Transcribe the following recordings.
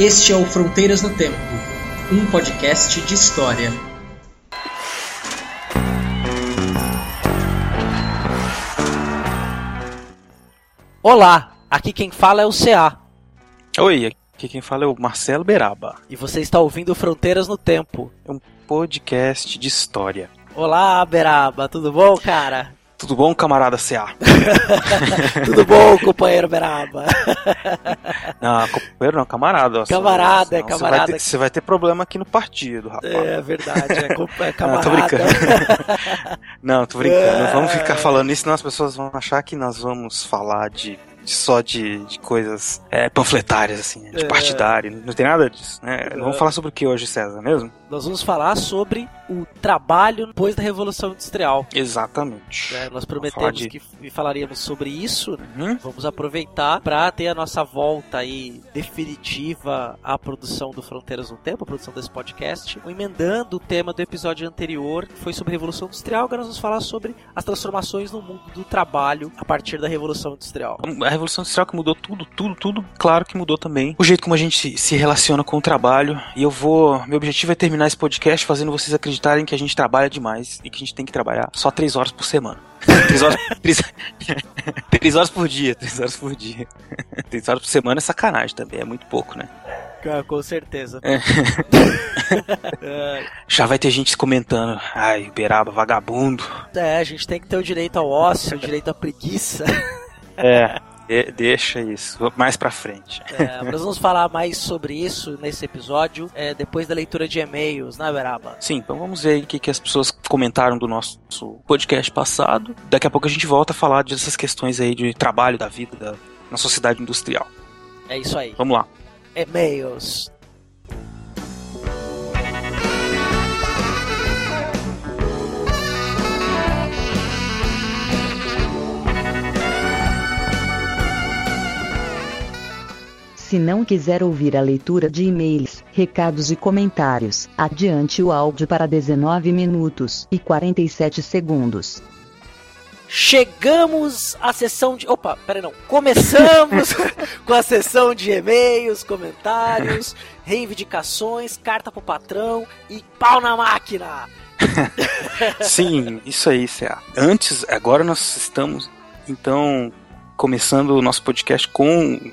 Este é o Fronteiras no Tempo, um podcast de história. Olá, aqui quem fala é o CA. Oi, aqui quem fala é o Marcelo Beraba. E você está ouvindo Fronteiras no Tempo. É um podcast de história. Olá, Beraba, tudo bom, cara? Tudo bom, camarada CA? tudo bom, companheiro Beraba? não, companheiro não, camarada. Camarada, é camarada. Você vai, ter, você vai, ter, problema aqui no partido, rapaz. É verdade, é, é camarada. Não, tô brincando. não, tô brincando. Não vamos ficar falando isso, senão as pessoas vão achar que nós vamos falar de só de, de coisas é, panfletárias, assim, de é... partidário. Não tem nada disso, né? É... Vamos falar sobre o que hoje, César, mesmo? Nós vamos falar sobre o trabalho depois da Revolução Industrial. Exatamente. É, nós prometemos de... que falaríamos sobre isso. Uhum. Vamos aproveitar para ter a nossa volta aí definitiva à produção do Fronteiras no Tempo, a produção desse podcast, emendando o tema do episódio anterior, que foi sobre a Revolução Industrial. Agora nós vamos falar sobre as transformações no mundo do trabalho a partir da Revolução Industrial. A Revolução Industrial que mudou tudo, tudo, tudo, claro que mudou também o jeito como a gente se relaciona com o trabalho. E eu vou. Meu objetivo é terminar esse podcast fazendo vocês acreditarem que a gente trabalha demais e que a gente tem que trabalhar só três horas por semana. três, horas, três, três horas por dia, três horas por dia. três horas por semana é sacanagem também, é muito pouco, né? Cara, com certeza. É. Já vai ter gente comentando. Ai, Beraba, vagabundo. É, a gente tem que ter o direito ao ócio, o direito à preguiça. É. De deixa isso, mais pra frente. É, nós vamos falar mais sobre isso nesse episódio, é, depois da leitura de e-mails, né, Beraba? Sim, então vamos ver o que, que as pessoas comentaram do nosso podcast passado. Daqui a pouco a gente volta a falar dessas questões aí de trabalho, da vida, da, na sociedade industrial. É isso aí. Vamos lá. E-mails. Se não quiser ouvir a leitura de e-mails, recados e comentários, adiante o áudio para 19 minutos e 47 segundos. Chegamos à sessão de. Opa, peraí, não. Começamos com a sessão de e-mails, comentários, reivindicações, carta pro patrão e pau na máquina! Sim, isso aí, Cé. Antes, agora nós estamos, então, começando o nosso podcast com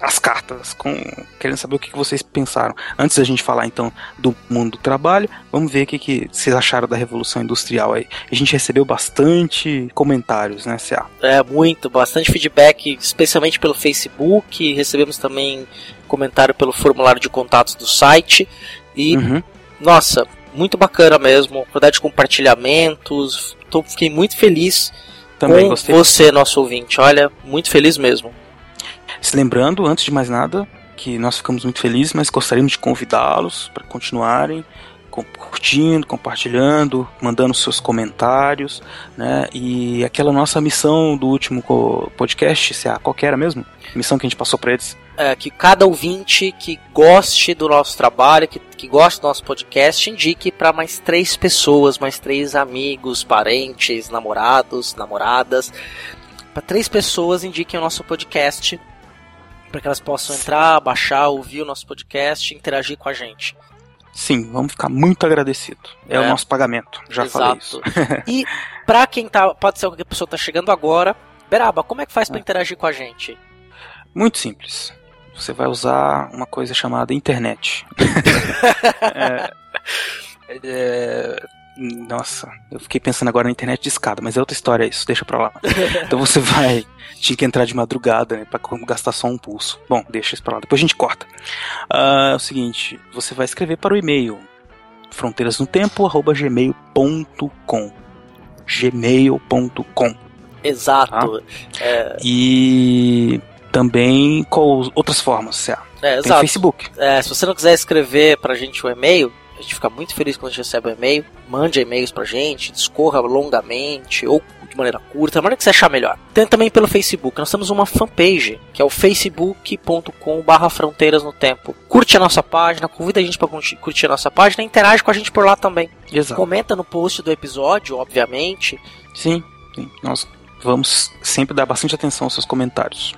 as cartas, com querendo saber o que vocês pensaram. Antes da gente falar então do mundo do trabalho, vamos ver o que, que vocês acharam da Revolução Industrial aí. A gente recebeu bastante comentários, né, CA? É, muito, bastante feedback, especialmente pelo Facebook. Recebemos também comentário pelo formulário de contatos do site. E, uhum. nossa, muito bacana mesmo. Quantidade de compartilhamentos. Tô, fiquei muito feliz também com gostei. você, nosso ouvinte. Olha, muito feliz mesmo. Se lembrando, antes de mais nada, que nós ficamos muito felizes, mas gostaríamos de convidá-los para continuarem curtindo, compartilhando, mandando seus comentários, né? E aquela nossa missão do último podcast, se a qual era mesmo? Missão que a gente passou para eles. É, que cada ouvinte que goste do nosso trabalho, que, que goste do nosso podcast, indique para mais três pessoas, mais três amigos, parentes, namorados, namoradas. Para três pessoas, indiquem o nosso podcast para que elas possam entrar, baixar, ouvir o nosso podcast, interagir com a gente. Sim, vamos ficar muito agradecidos. É, é, o nosso pagamento, já Exato. falei isso. e para quem tá, pode ser que a pessoa tá chegando agora, Beraba, como é que faz para é. interagir com a gente? Muito simples. Você vai usar uma coisa chamada internet. é, é, nossa, eu fiquei pensando agora na internet de escada, mas é outra história isso, deixa pra lá. Então você vai. Tinha que entrar de madrugada, né? Pra gastar só um pulso. Bom, deixa isso pra lá, depois a gente corta. Uh, é o seguinte, você vai escrever para o e-mail fronteirasnotempo.gmail.com gmail.com Exato. Tá? É... E também com outras formas, É, Tem exato. Facebook. É, se você não quiser escrever pra gente o e-mail, a gente fica muito feliz quando a gente recebe um e-mail. Mande e-mails pra gente, discorra longamente, ou de maneira curta, da maneira que você achar melhor. Tem também pelo Facebook. Nós temos uma fanpage, que é o facebook.com/barra fronteiras no tempo. Curte a nossa página, convida a gente para curtir a nossa página e interage com a gente por lá também. Exato. Comenta no post do episódio, obviamente. Sim, sim. Nós vamos sempre dar bastante atenção aos seus comentários.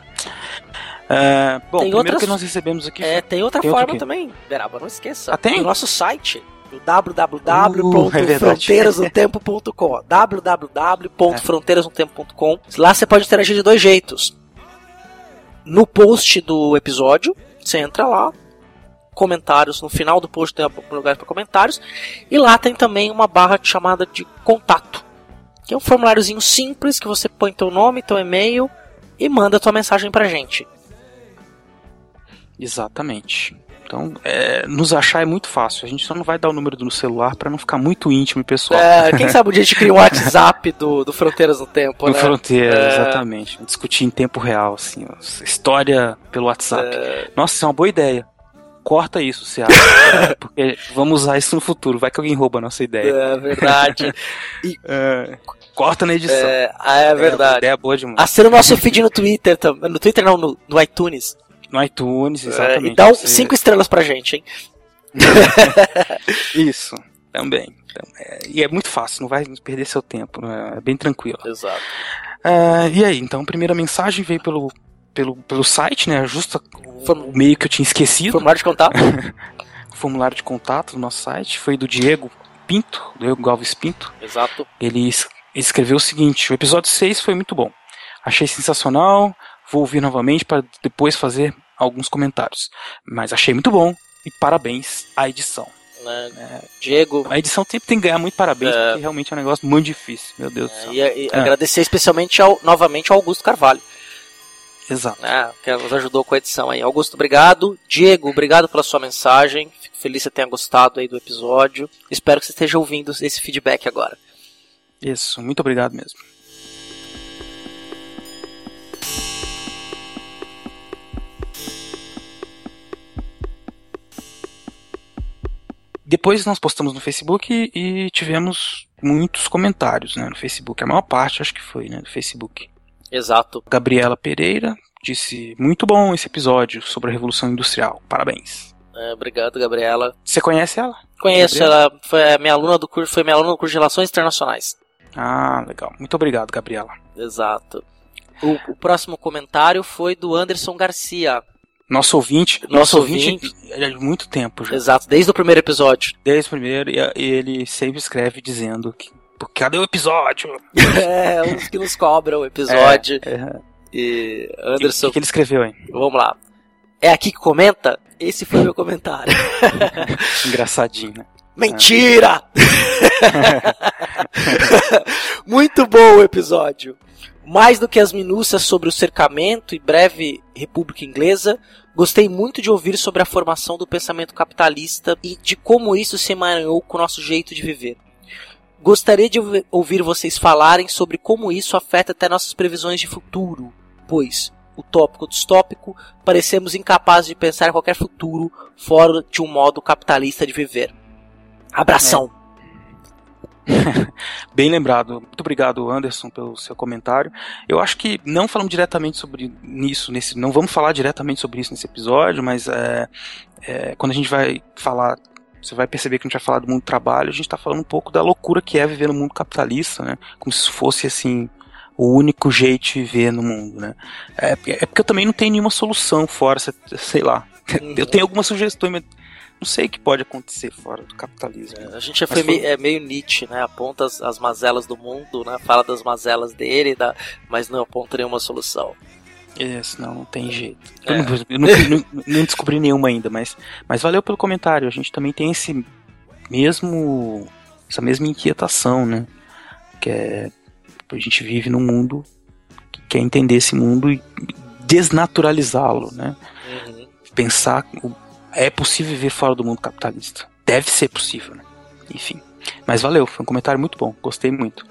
É, bom, Tem primeiro outras- que nós recebemos aqui. É, tem outra Tem forma também, Beraba, não esqueça. Ah, tem? No nosso site, o Uh, www.fronteirasnotempo.com www.fronteirasnotempo.com Lá você pode interagir de dois jeitos. No post do episódio, você entra lá, comentários, no final do post tem um lugar para comentários, e lá tem também uma barra chamada de contato, que é um formuláriozinho simples que você põe teu nome, teu e-mail e manda tua mensagem pra gente. Exatamente. Então, é, nos achar é muito fácil. A gente só não vai dar o número do celular para não ficar muito íntimo e pessoal. É, quem sabe um dia a gente cria um WhatsApp do, do Fronteiras no Tempo, No né? Fronteira, É. exatamente. Discutir em tempo real, assim, história pelo WhatsApp. É. Nossa, isso é uma boa ideia. Corta isso, você acha? Porque vamos usar isso no futuro. Vai que alguém rouba a nossa ideia. É verdade. É, corta na edição. É, ah, é uma verdade. ideia boa demais. Assina o nosso feed no Twitter também. No Twitter não, no, no iTunes. No iTunes, É, exatamente. e dá um, Você- cinco estrelas pra gente, hein? Isso, também. Então, é, e é muito fácil, não vai perder seu tempo, né? é bem tranquilo. Exato. Ah, e aí, então, a primeira mensagem veio pelo, pelo, pelo site, né? Justo Form- o meio que eu tinha esquecido. Formulário de contato? O formulário de contato do nosso site foi do Diego Pinto, do Diego Galves Pinto. Exato. Ele es- ele escreveu o seguinte: o episódio 6 foi muito bom. Achei sensacional, vou ouvir novamente para depois fazer alguns comentários. Mas achei muito bom e parabéns à edição. Né? Diego, A edição sempre tem que ganhar muito parabéns, É. porque realmente é um negócio muito difícil. Meu Deus do é, céu. e, e É. agradecer especialmente ao, novamente ao Augusto Carvalho, Exato. né? Que nos ajudou com a edição aí. Augusto, obrigado. Diego, obrigado pela sua mensagem. Fico feliz que você tenha gostado aí do episódio. Espero que você esteja ouvindo esse feedback agora. Isso, muito obrigado mesmo. Depois nós postamos no Facebook e, e tivemos muitos comentários né, no Facebook. A maior parte acho que foi né, no Facebook. Exato. Gabriela Pereira disse: Muito bom esse episódio sobre a Revolução Industrial. Parabéns. É, obrigado, Gabriela. Você conhece ela? Conheço, Gabriela? ela foi minha aluna do curso, foi minha aluna do curso de Relações Internacionais. Ah, legal. Muito obrigado, Gabriela. Exato. O, o próximo comentário foi do Anderson Garcia. Nosso ouvinte, Nosso nosso ouvinte, ouvinte. é de muito tempo já. Exato, desde o primeiro episódio. Desde o primeiro, e, e ele sempre escreve dizendo que. "Pô, Cadê o episódio? é, uns que nos cobram o episódio. É, E o Anderson, que, que ele escreveu, hein? vamos lá. É aqui que comenta? Esse foi o meu comentário. Engraçadinho, né? Mentira! Muito bom o episódio. Mais do que as minúcias sobre o cercamento e breve República Inglesa, gostei muito de ouvir sobre a formação do pensamento capitalista e de como isso se emaranhou com o nosso jeito de viver. Gostaria de ouvi- ouvir vocês falarem sobre como isso afeta até nossas previsões de futuro, pois, utópico ou distópico, parecemos incapazes de pensar qualquer futuro fora de um modo capitalista de viver. Abração! Bem lembrado. Muito obrigado, Anderson, pelo seu comentário. Eu acho que não falamos diretamente sobre isso nesse, não vamos falar diretamente sobre isso nesse episódio, mas é, é, quando a gente vai falar, você vai perceber que a gente vai falar do mundo do trabalho, a gente está falando um pouco da loucura que é viver no mundo capitalista, né? Como se fosse assim o único jeito de viver no mundo, né? É, é porque eu também não tenho nenhuma solução fora, sei- lá. Eu tenho algumas sugestões, mas não sei o que pode acontecer fora do capitalismo. A gente já foi é meio Nietzsche, né? Aponta as, as mazelas do mundo, né? Fala das mazelas dele, da, mas não aponta nenhuma solução. Isso, não, não tem jeito. É. Eu, não, eu não- não- não descobri nenhuma ainda, mas, mas valeu pelo comentário. A gente também tem esse mesmo. essa mesma inquietação, né? Que é. A gente vive num mundo que quer entender esse mundo e desnaturalizá-lo, né? Uhum. Pensar o- é possível viver fora do mundo capitalista. Deve ser possível, né? Enfim. Mas valeu, foi um comentário muito bom, gostei muito.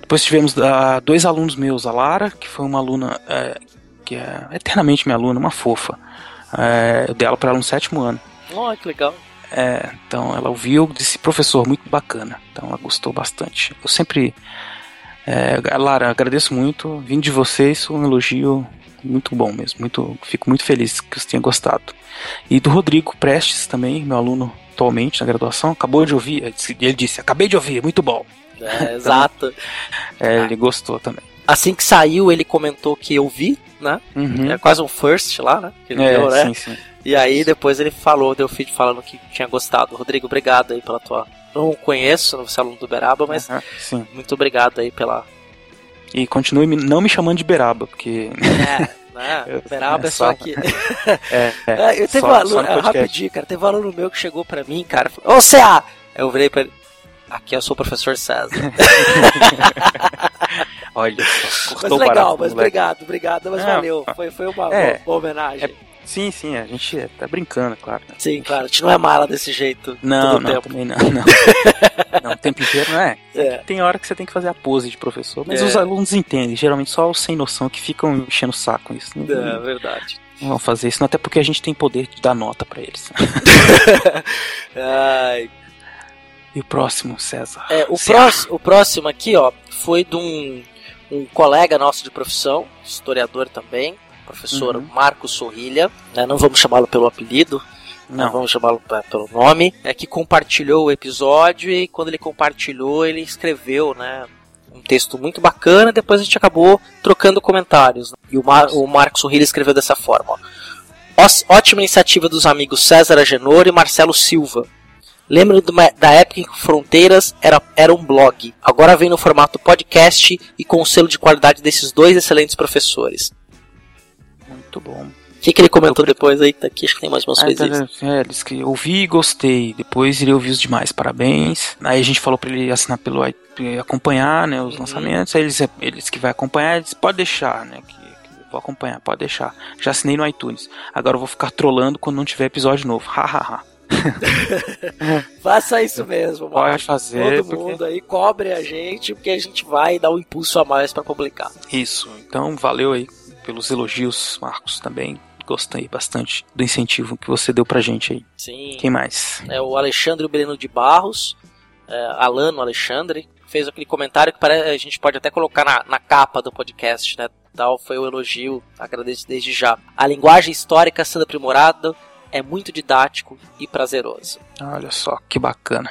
Depois tivemos ah, dois alunos meus, a Lara, que foi uma aluna é, que é eternamente minha aluna, uma fofa. É, eu dei aula para ela no sétimo ano. Oh, que legal. É, então ela ouviu disse, professor, muito bacana. Então ela gostou bastante. Eu sempre. É, Lara, agradeço muito. Vindo de vocês, um elogio muito bom mesmo. Muito, fico muito feliz que você tenha gostado. E do Rodrigo Prestes também, meu aluno atualmente na graduação, acabou de ouvir. Ele disse: Acabei de ouvir, muito bom. É, exato. É, ele gostou também. Assim que saiu, ele comentou que eu vi, né? Uhum. É quase um first lá, né? Que ele É, deu, né? sim, sim. E aí depois ele falou, deu feed falando que tinha gostado. Rodrigo, obrigado aí pela tua. Não conheço, não sou aluno do Beraba, mas muito obrigado aí pela. E continue me- não me chamando de Beraba, porque. É, né? Beraba é é só aqui. É, é, É, eu teve só- um aluno, no é, rapidinho, cara, teve um aluno meu que chegou pra mim, cara, falou, ô CA! Eu virei pra ele, aqui eu sou o professor César. Olha mas legal, mas moleque. obrigado, obrigado, mas É, valeu, foi, foi uma é. boa, boa homenagem. Sim, sim, a gente tá brincando, claro. né? Sim, claro, a gente não é mala desse jeito Não, não, tempo. também não, não. não, o tempo inteiro não é. É. Tem hora que você tem que fazer a pose de professor, mas É. os alunos entendem, geralmente só os sem noção que ficam enchendo o saco com isso. Não, É, verdade. não vão fazer isso, não, até porque a gente tem poder de dar nota pra eles. Ai, E o próximo, César? É, o, César. próximo, o próximo aqui, ó, foi de um, um colega nosso de profissão, historiador também, professor Uhum. Marcos Sorrilha, né, não vamos chamá-lo pelo apelido, né, Não, vamos chamá-lo pe- pelo nome, é que compartilhou o episódio e quando ele compartilhou, ele escreveu, né, um texto muito bacana, depois a gente acabou trocando comentários. né. E o, Mar, o Marcos Sorrilha escreveu dessa forma, ó. Ótima iniciativa dos amigos César Agenor e Marcelo Silva. Lembro da época em que Fronteiras era, era um blog. Agora vem no formato podcast e com o selo de qualidade desses dois excelentes professores. Muito bom. O que, que ele comentou depois aí? Tá aqui, acho que tem mais umas Ah, tá, é, diz que ouvi e gostei. Depois irei ouvir os demais. Parabéns. Aí a gente falou pra ele assinar pelo i- acompanhar, né, os Uhum. lançamentos. Aí eles, eles que vai acompanhar, eles pode deixar, né, que, que vou acompanhar, pode deixar. Já assinei no iTunes. Agora eu vou ficar trolando quando não tiver episódio novo. Hahaha. Faça isso mesmo, mano. Pode fazer. Todo porque- mundo aí cobre a gente, porque a gente vai dar um impulso a mais pra publicar. Isso. Então, valeu aí pelos elogios, Marcos, também. Gostei bastante do incentivo que você deu pra gente aí. Sim. Quem mais? é o Alexandre Breno de Barros, é, Alano Alexandre, fez aquele comentário que parece, a gente pode até colocar na, na capa do podcast, né? Tal foi o elogio, agradeço desde já. A linguagem histórica sendo aprimorada é muito didático e prazeroso. Olha só, que bacana.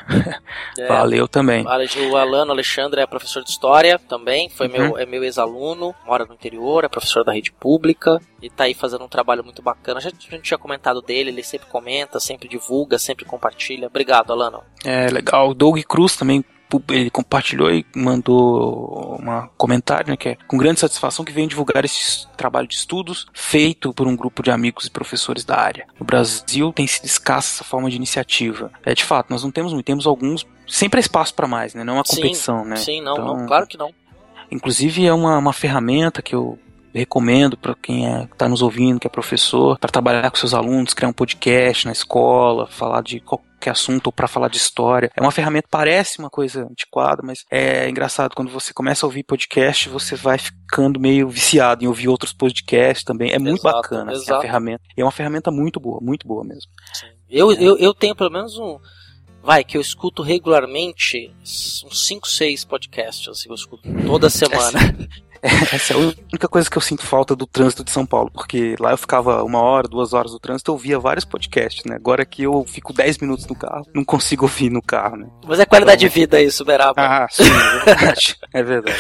É, Valeu também. O Alano Alexandre é professor de história também, foi Uhum. meu, é meu ex-aluno, mora no interior, é professor da rede pública e tá aí fazendo um trabalho muito bacana. Já, a gente tinha comentado dele, ele sempre comenta, sempre divulga, sempre compartilha. Obrigado, Alano. É legal. O Doug Cruz também ele compartilhou e mandou um comentário, né, que é com grande satisfação que vem divulgar esse trabalho de estudos feito por um grupo de amigos e professores da área. No Brasil tem sido escassa essa forma de iniciativa. É de fato, nós não temos muito, temos alguns. Sempre há espaço para mais, né? Não é uma Sim, competição, né? Sim, não, Então, não, claro que não. Inclusive é uma, uma ferramenta que eu recomendo para quem é, está nos ouvindo, que é professor, para trabalhar com seus alunos, criar um podcast na escola, falar de qualquer assunto ou para falar de história. É uma ferramenta, parece uma coisa antiquada, mas é engraçado quando você começa a ouvir podcast, você vai ficando meio viciado em ouvir outros podcasts também. É muito Exato, bacana assim, a exato. ferramenta. É uma ferramenta muito boa, muito boa mesmo. Eu, eu, eu tenho pelo menos um. Vai, que eu escuto regularmente uns 5, 6 podcasts, assim, eu escuto toda semana. Essa é a única coisa que eu sinto falta do trânsito de São Paulo, porque lá eu ficava uma hora, duas horas no trânsito, eu ouvia vários podcasts, né? Agora que eu fico 10 minutos no carro, não consigo ouvir no carro, né? Mas é qualidade de vida isso, Beraba. Ah, sim, é verdade. é verdade.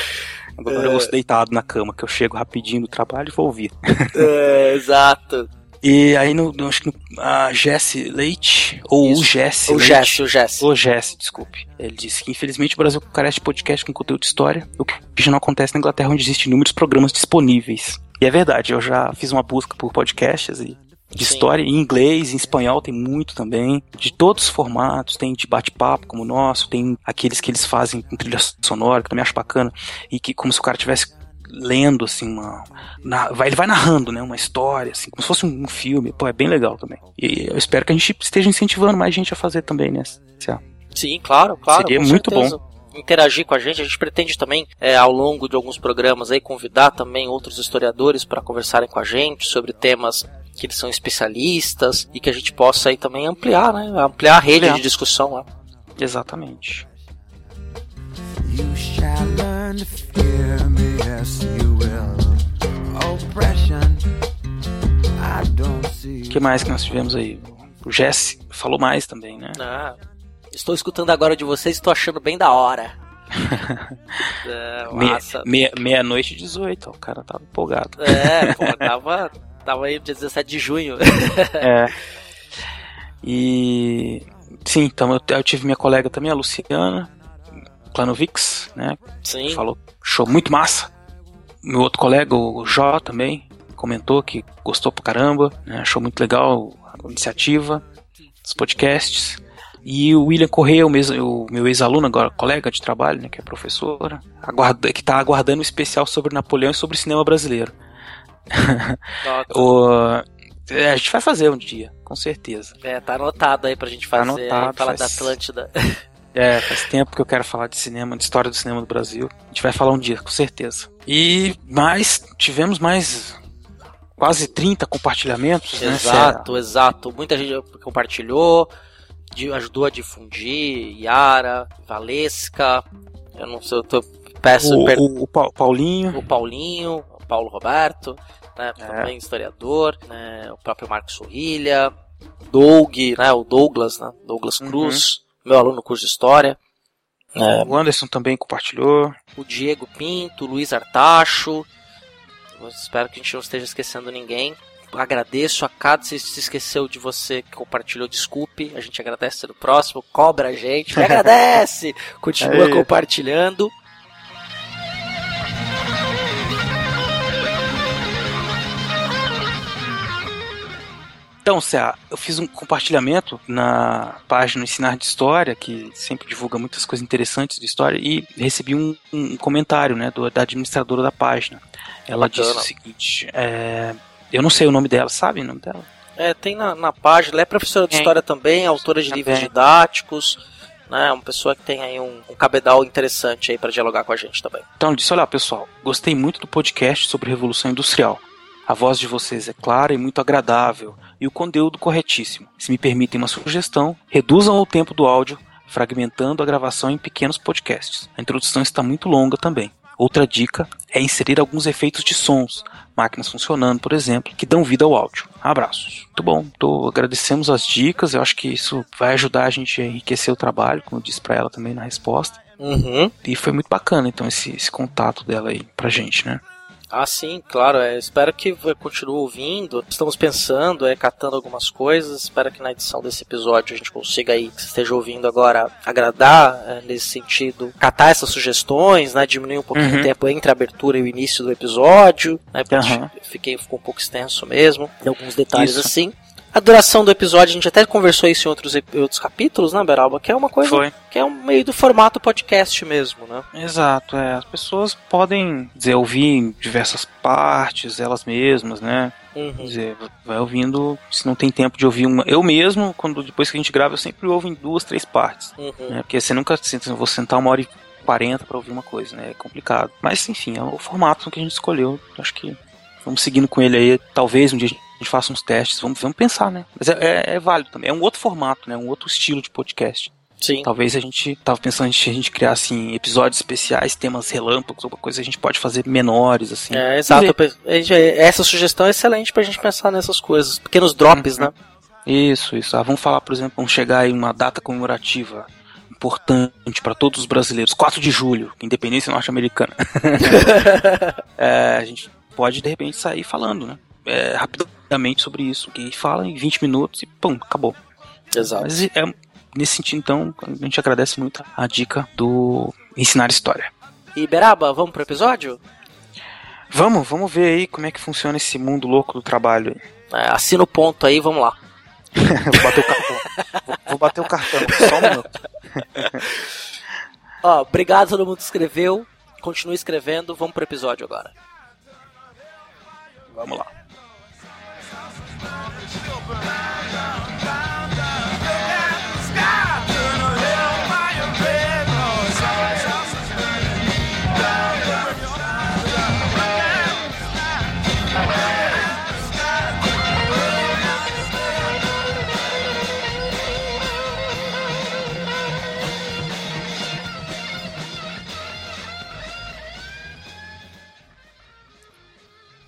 Agora É. eu ouço deitado na cama, que eu chego rapidinho do trabalho e vou ouvir. É, exato. E aí, no, no- acho que no, a Jesse Leite, ou Isso. o Jesse O Leite, Jesse, o Jesse. O Jesse, desculpe. Ele disse que infelizmente o Brasil carece de podcast com conteúdo de história, o que já não acontece na Inglaterra, onde existem inúmeros programas disponíveis. E é verdade, eu já fiz uma busca por podcasts e de Sim. história em inglês, em espanhol tem muito também, de todos os formatos, tem de bate-papo como o nosso, tem aqueles que eles fazem com trilha sonora, que eu também acho bacana, e que como se o cara tivesse lendo assim uma na- vai, ele vai narrando né uma história assim como se fosse um, um filme pô é bem legal também e eu espero que a gente esteja incentivando mais gente a fazer também né? Sim, claro, claro. Seria muito certeza. Interagir com a gente, a gente pretende também, é, ao longo de alguns programas aí, convidar também outros historiadores para conversarem com a gente sobre temas que eles são especialistas e que a gente possa aí também ampliar, né? Ampliar a rede Ampliar. de discussão lá. Exatamente. You to fear me, yes, you will. Oppression, I don't see. O que mais que nós tivemos aí? O Jesse falou mais também, né? Ah, estou escutando agora de vocês e estou achando bem da hora. é, Meia- massa. meia- Meia-noite e 18, ó, o cara tava empolgado. É, pô, tava, tava aí dia 17 de junho. É. E. Sim, então eu, eu tive minha colega também, a Luciana Klanovix, né? Sim. Falou, show muito massa. Meu outro colega, o Jó, também, comentou que gostou pra caramba, né? achou muito legal a iniciativa, os podcasts. E o William Correia, o, mes- o meu ex-aluno, agora colega de trabalho, né, que é professora, aguarda, que está aguardando um especial sobre Napoleão e sobre cinema brasileiro. O- é, a gente vai fazer um dia, com certeza. É, tá anotado aí pra gente fazer, anotado, falar da faz- Atlântida. É, faz tempo que eu quero falar de cinema, de história do cinema do Brasil. A gente vai falar um dia, com certeza. E mais, tivemos mais quase 30 compartilhamentos, né? Exato, exato. Muita gente compartilhou, ajudou a difundir, Yara, Valesca, eu não sei, eu tô, peço O, per- o, o Pa- Paulinho, o Paulinho, o Paulo Roberto, né, É. também historiador, né, o próprio Marcos Sorrilha, Doug, né, o Douglas, né, Douglas Uhum. Meu aluno no curso de História, né, o Anderson também compartilhou. o Diego Pinto, o Luiz Artacho, espero que a gente não esteja esquecendo ninguém. Agradeço a cada se se esqueceu de você que compartilhou, desculpe. A gente agradece no próximo, cobra a gente, me agradece, continua Aí. compartilhando. Então, Cé, eu fiz um compartilhamento na página Ensinar de História, que sempre divulga muitas coisas interessantes de história, e recebi um, um comentário né, do- da administradora da página. Ela Bacana. disse o seguinte: é, eu não sei o nome dela, sabe o nome dela? É, tem na, na página, ela é professora de história também, autora de Também. livros didáticos, né? Uma pessoa que tem aí um, um cabedal interessante aí para dialogar com a gente também. Então disse: Olha, pessoal, gostei muito do podcast sobre Revolução Industrial. A voz de vocês é clara e muito agradável, e o conteúdo corretíssimo. Se me permitem uma sugestão, reduzam o tempo do áudio, fragmentando a gravação em pequenos podcasts. A introdução está muito longa também. Outra dica é inserir alguns efeitos de sons, máquinas funcionando, por exemplo, que dão vida ao áudio. Abraços. Muito bom. Tô, agradecemos as dicas. Eu acho que isso vai ajudar a gente a enriquecer o trabalho, como eu disse para ela também na resposta. Uhum. E foi muito bacana, então, esse, esse contato dela aí pra gente, né? Ah, sim, claro. É, espero que continue ouvindo. Estamos pensando, é, catando algumas coisas. Espero que na edição desse episódio a gente consiga aí, que você esteja ouvindo agora, agradar é, nesse sentido. Catar essas sugestões, né? Diminuir um pouquinho Uhum. o tempo entre a abertura e o início do episódio. Né, porque Aham. fiquei, ficou um pouco extenso mesmo. Tem alguns detalhes Isso. assim. A duração do episódio, a gente até conversou isso em outros, outros capítulos, né, Beralba? Que é uma coisa Foi. que é um meio do formato podcast mesmo, né? Exato, é. As pessoas podem dizer, ouvir em diversas partes, elas mesmas, né? Quer Uhum. dizer, vai ouvindo, se não tem tempo de ouvir uma. Eu mesmo, quando depois que a gente grava, eu sempre ouvo em duas, três partes. Uhum. Né? Porque você nunca senta, vou sentar uma hora e quarenta pra ouvir uma coisa, né? É complicado. Mas enfim, é o formato que a gente escolheu. Acho que vamos seguindo com ele aí. Talvez um dia a gente faça uns testes, vamos, vamos pensar, né? Mas é, é- é válido também. É um outro formato, né? Um outro estilo de podcast. Sim. Talvez a gente tava pensando em a gente criar assim episódios especiais, temas relâmpagos, alguma coisa a gente pode fazer menores assim. É, exato. Gente- Essa sugestão é excelente pra gente pensar nessas coisas. Pequenos drops, Uhum. né? Isso, isso. Ah, vamos falar, por exemplo, vamos chegar em uma data comemorativa importante para todos os brasileiros, 4 de julho, independência norte-americana. É, a gente pode de repente sair falando, né? É, rapidamente sobre isso, que fala em 20 minutos e pum, acabou. Exato. Mas é, nesse sentido, então, a gente agradece muito a dica do ensinar história. E Beraba, vamos pro episódio? Vamos, vamos ver aí como é que funciona esse mundo louco do trabalho. É, assina o ponto aí, vamos lá. vou bater o cartão. Vou, vou bater o cartão, só um minuto. Ó, obrigado a todo mundo que escreveu. Continue escrevendo, vamos pro episódio agora. Vamos lá.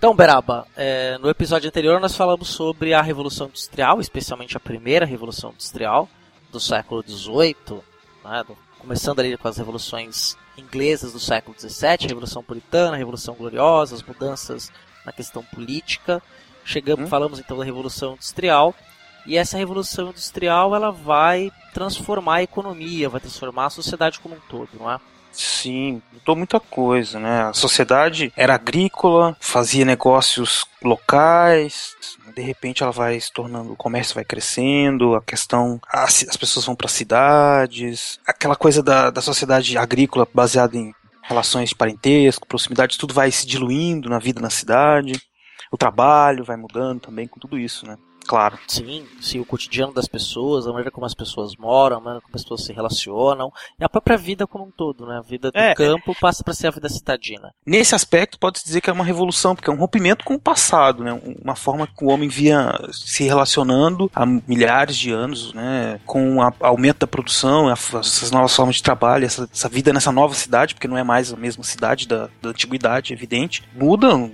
Então, Beraba, é, no episódio anterior nós falamos sobre a Revolução Industrial, especialmente a primeira Revolução Industrial do século XVIII, né, do, começando ali com as revoluções inglesas do século XVII, a Revolução Puritana, a Revolução Gloriosa, as mudanças na questão política. Chegamos, hum. falamos então da Revolução Industrial e essa revolução industrial ela vai transformar a economia, vai transformar a sociedade como um todo, não é? Sim, mudou muita coisa, né? A sociedade era agrícola, fazia negócios locais, de repente ela vai se tornando, o comércio vai crescendo, a questão, as, as pessoas vão para cidades, aquela coisa da, da sociedade agrícola baseada em relações de parentesco, proximidade, tudo vai se diluindo na vida na cidade, o trabalho vai mudando também com tudo isso, né? Claro. Sim, sim, o cotidiano das pessoas, a maneira como as pessoas moram, a maneira como as pessoas se relacionam, e a própria vida como um todo, né? A vida do é, campo passa para ser a vida citadina. Nesse aspecto, pode-se dizer que é uma revolução, porque é um rompimento com o passado, né? Uma forma que o homem via se relacionando há milhares de anos, né? Com o aumento da produção, essas novas formas de trabalho, essa, essa, vida nessa nova cidade, porque não é mais a mesma cidade da, da antiguidade, é evidente. Mudam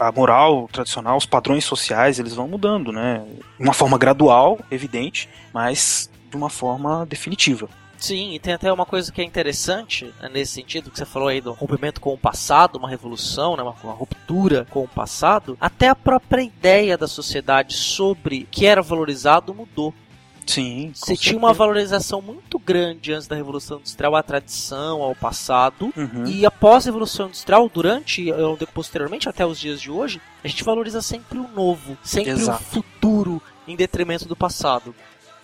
a moral tradicional, os padrões sociais, eles vão mudando, né? Uma forma gradual, evidente, mas de uma forma definitiva. Sim, e tem até uma coisa que é interessante né, nesse sentido, que você falou aí do rompimento com o passado, uma revolução, né, uma, uma, ruptura com o passado. Até a própria ideia da sociedade sobre o que era valorizado mudou. Sim. Você tinha uma valorização muito grande antes da Revolução Industrial à tradição, ao passado. Uhum. E após a Revolução Industrial, durante, posteriormente até os dias de hoje, a gente valoriza sempre o novo, sempre Exato. o futuro em detrimento do passado.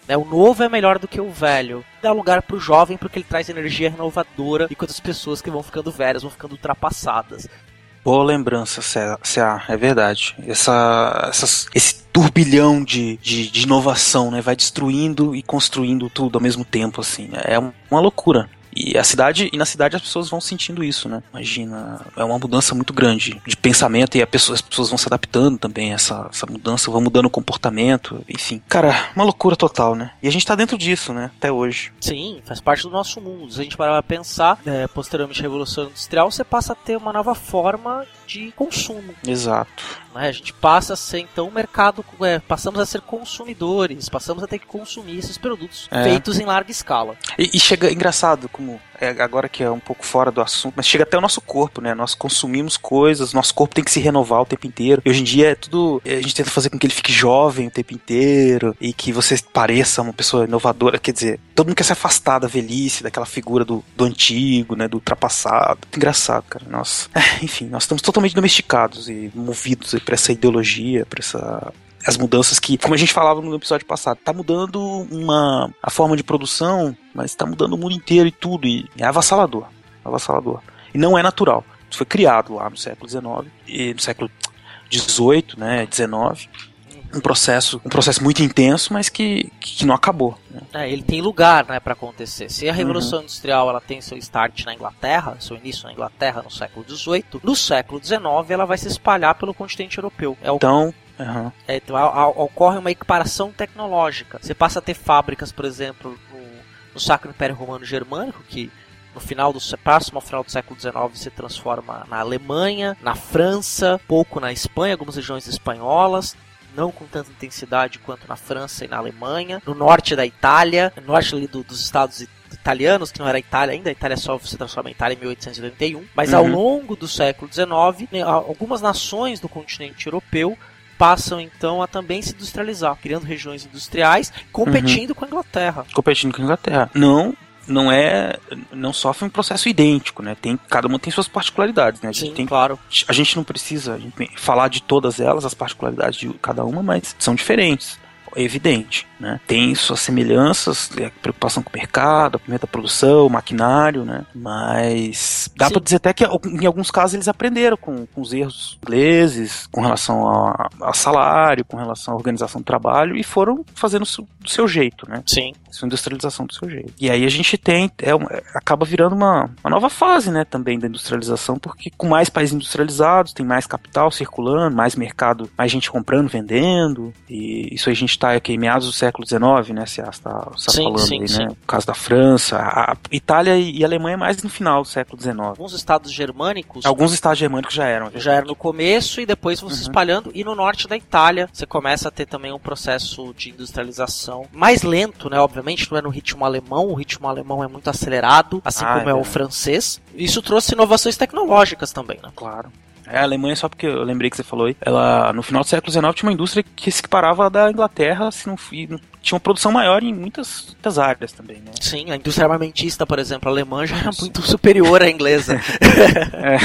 Né, o novo é melhor do que o velho. Dá lugar pro jovem porque ele traz energia renovadora, enquanto as pessoas que vão ficando velhas vão ficando ultrapassadas. Boa lembrança, CA, é verdade. Essa, essas, esse turbilhão de, de, de, inovação, né? Vai destruindo e construindo tudo ao mesmo tempo, assim. É uma loucura. E a cidade, e na cidade as pessoas vão sentindo isso, né? Imagina, é uma mudança muito grande de pensamento e pessoa, as pessoas vão se adaptando também a essa, essa mudança, vão mudando o comportamento, enfim. Cara, uma loucura total, né? E a gente tá dentro disso, né? Até hoje. Sim, faz parte do nosso mundo. Se a gente parar pra pensar, é, posteriormente à Revolução Industrial, você passa a ter uma nova forma de consumo. Exato. Né? A gente passa a ser, então, um mercado, é, passamos a ser consumidores, passamos a ter que consumir esses produtos é. feitos em larga escala. E, e chega, engraçado, como agora que é um pouco fora do assunto, mas chega até o nosso corpo, né? Nós consumimos coisas, nosso corpo tem que se renovar o tempo inteiro. E hoje em dia é tudo. A gente tenta fazer com que ele fique jovem o tempo inteiro e que você pareça uma pessoa inovadora. Quer dizer, todo mundo quer se afastar da velhice, daquela figura do, do antigo, né? Do ultrapassado. Engraçado, cara. Nossa. É, enfim, nós estamos totalmente domesticados e movidos por essa ideologia, por essa as mudanças que, como a gente falava no episódio passado, tá mudando uma a forma de produção, mas tá mudando o mundo inteiro e tudo e é avassalador, avassalador. E não é natural. Isso foi criado lá no século XIX e no século XVIII, né, XIX um processo um processo muito intenso mas que, que não acabou né? é, ele tem lugar né para acontecer se a revolução uhum. industrial ela tem seu start na Inglaterra seu início na Inglaterra no século XVIII no século XIX ela vai se espalhar pelo continente europeu é o... então Uhum. É, então a, a, ocorre uma equiparação tecnológica. Você passa a ter fábricas, por exemplo, no, no Sacro Império Romano Germânico, que no final do próximo ao final do século XIX se transforma na Alemanha, na França, pouco na Espanha, algumas regiões espanholas, não com tanta intensidade quanto na França e na Alemanha, no norte da Itália, no norte ali do, dos estados italianos, que não era Itália ainda, a Itália só se transforma em Itália em 1881, mas uhum. ao longo do século XIX, né, algumas nações do continente europeu passam então a também se industrializar, criando regiões industriais, competindo uhum. com a Inglaterra. Competindo com a Inglaterra. Não não é não sofre um processo idêntico, né? Tem cada uma tem suas particularidades, né? A gente Sim, tem, claro. A gente não precisa falar de todas elas, as particularidades de cada uma, mas são diferentes evidente, né? Tem suas semelhanças, é, preocupação com o mercado, a produção, maquinário, né? Mas dá para dizer até que em alguns casos eles aprenderam com, com os erros ingleses, com relação a, a, salário, com relação à organização do trabalho e foram fazendo do seu jeito, né? Sim. Sua industrialização do seu jeito. E aí a gente tem, é, uma- acaba virando uma, uma nova fase, né, também da industrialização, porque com mais países industrializados, tem mais capital circulando, mais mercado, mais gente comprando, vendendo, e isso a gente tá aqui em meados do século XIX, né, se está tá falando sim, aí, sim. né, o caso da França, a, a Itália e a Alemanha mais no final do século XIX. Alguns estados germânicos Alguns estados germânicos já eram. já era no começo e depois vão se Uhum. espalhando. E no norte da Itália você começa a ter também um processo de industrialização mais lento, né? Obviamente não é no ritmo alemão, o ritmo alemão é muito acelerado, assim Ah, como é é o francês. Isso trouxe inovações tecnológicas também, né? Claro. É, a Alemanha, só porque eu lembrei que você falou aí, ela, no final do século XIX, tinha uma indústria que se equiparava da Inglaterra, se não, não- tinha uma produção maior em muitas, muitas áreas também, né? Sim, a indústria armamentista, por exemplo, alemã já era muito superior à inglesa. É,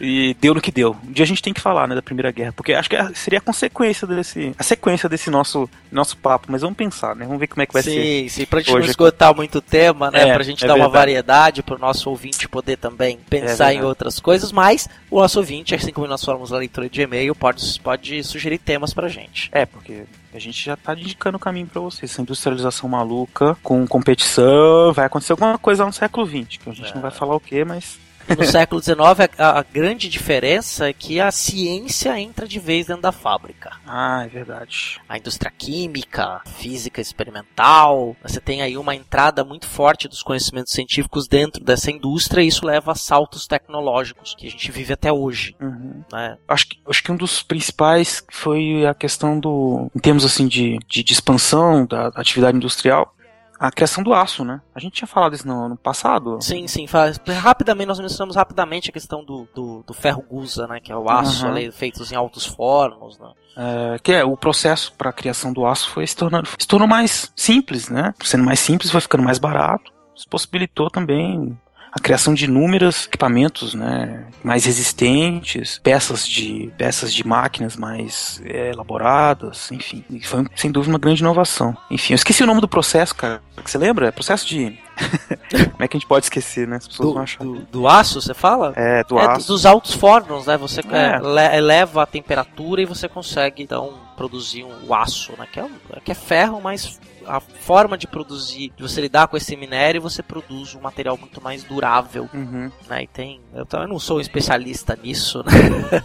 e deu no que deu. Um dia a gente tem que falar, né, da Primeira Guerra, porque acho que seria a consequência desse, a sequência desse nosso, nosso papo, mas vamos pensar, né, vamos ver como é que vai ser. sim, sim, pra gente não hoje aqui. esgotar muito o tema, né? É, pra gente é dar uma verdade. variedade, pro nosso ouvinte poder também pensar em verdade. outras coisas, mas o nosso ouvinte, assim como nós falamos na leitura de e-mail, pode, pode sugerir temas pra gente. É, porque a gente já tá indicando o caminho pra vocês. Essa industrialização maluca, com competição, vai acontecer alguma coisa no século XX, que a gente não vai falar o que, mas no século XIX, a, a grande diferença é que a ciência entra de vez dentro da fábrica. Ah, é verdade. A indústria química, física experimental, você tem aí uma entrada muito forte dos conhecimentos científicos dentro dessa indústria e isso leva a saltos tecnológicos que a gente vive até hoje. Uhum. Né? Acho que, acho que um dos principais foi a questão do, em termos assim de, de, de expansão da atividade industrial, a criação do aço, né? A gente tinha falado isso no ano passado. Sim, sim. Faz, rapidamente, nós mencionamos rapidamente a questão do, do, do ferro gusa, né? Que é o aço Uhum. ali, feitos em altos fornos, né? É, que é o processo para a criação do aço foi se tornando se tornou mais simples, né? Sendo mais simples, foi ficando mais barato. Isso possibilitou também a criação de inúmeros equipamentos, né, mais resistentes, peças de peças de máquinas mais é, elaboradas, enfim, e foi sem dúvida uma grande inovação. Enfim, eu esqueci o nome do processo, cara. Você lembra? É processo de como é que a gente pode esquecer, né? As pessoas vão Do, achar. do, do aço, você fala? É, do É, aço. dos altos fornos, né? Você É. é, le- eleva a temperatura e você consegue, então, produzir um aço, né? Que é, que é ferro, mas a forma de produzir, de você lidar com esse minério, você produz um material muito mais durável, Uhum. né? E tem... Eu também não sou um especialista nisso, né?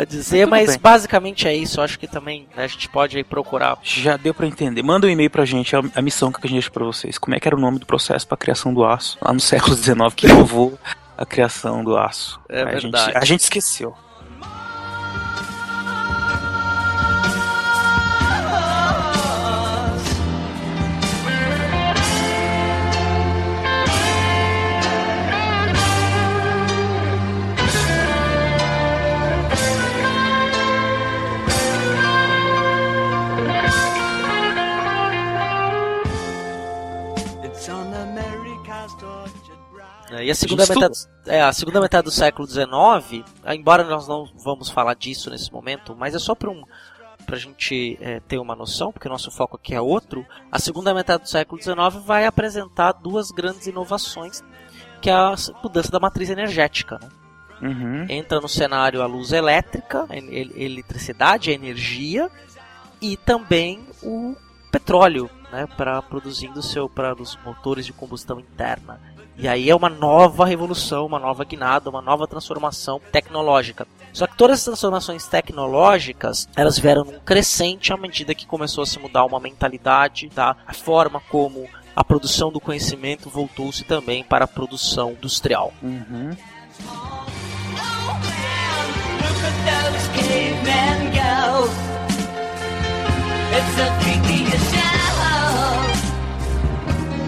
É, dizer, mas bem. basicamente é isso. Eu acho que também né, a gente pode aí procurar Já deu pra entender. Manda um e-mail pra gente, a, a missão que a gente deixa pra vocês. Como é que era o nome do processo pra criação do aço? Lá no século XIX, que inovou a criação do aço. É a gente, verdade. a gente esqueceu. E a segunda, metade, é, a segunda metade do século XIX, embora nós não vamos falar disso nesse momento, mas é só para um, a gente é, ter uma noção, porque o nosso foco aqui é outro, a segunda metade do século XIX vai apresentar duas grandes inovações, que é a mudança da matriz energética. Né? Uhum. Entra no cenário a luz elétrica, a el- eletricidade, a energia, e também o petróleo, né, para produzindo seu para os motores de combustão interna. E aí é uma nova revolução, uma nova guinada, uma nova transformação tecnológica. Só que todas as transformações tecnológicas, elas vieram num crescente à medida que começou a se mudar uma mentalidade, tá? A forma como a produção do conhecimento voltou-se também para a produção industrial. Uhum.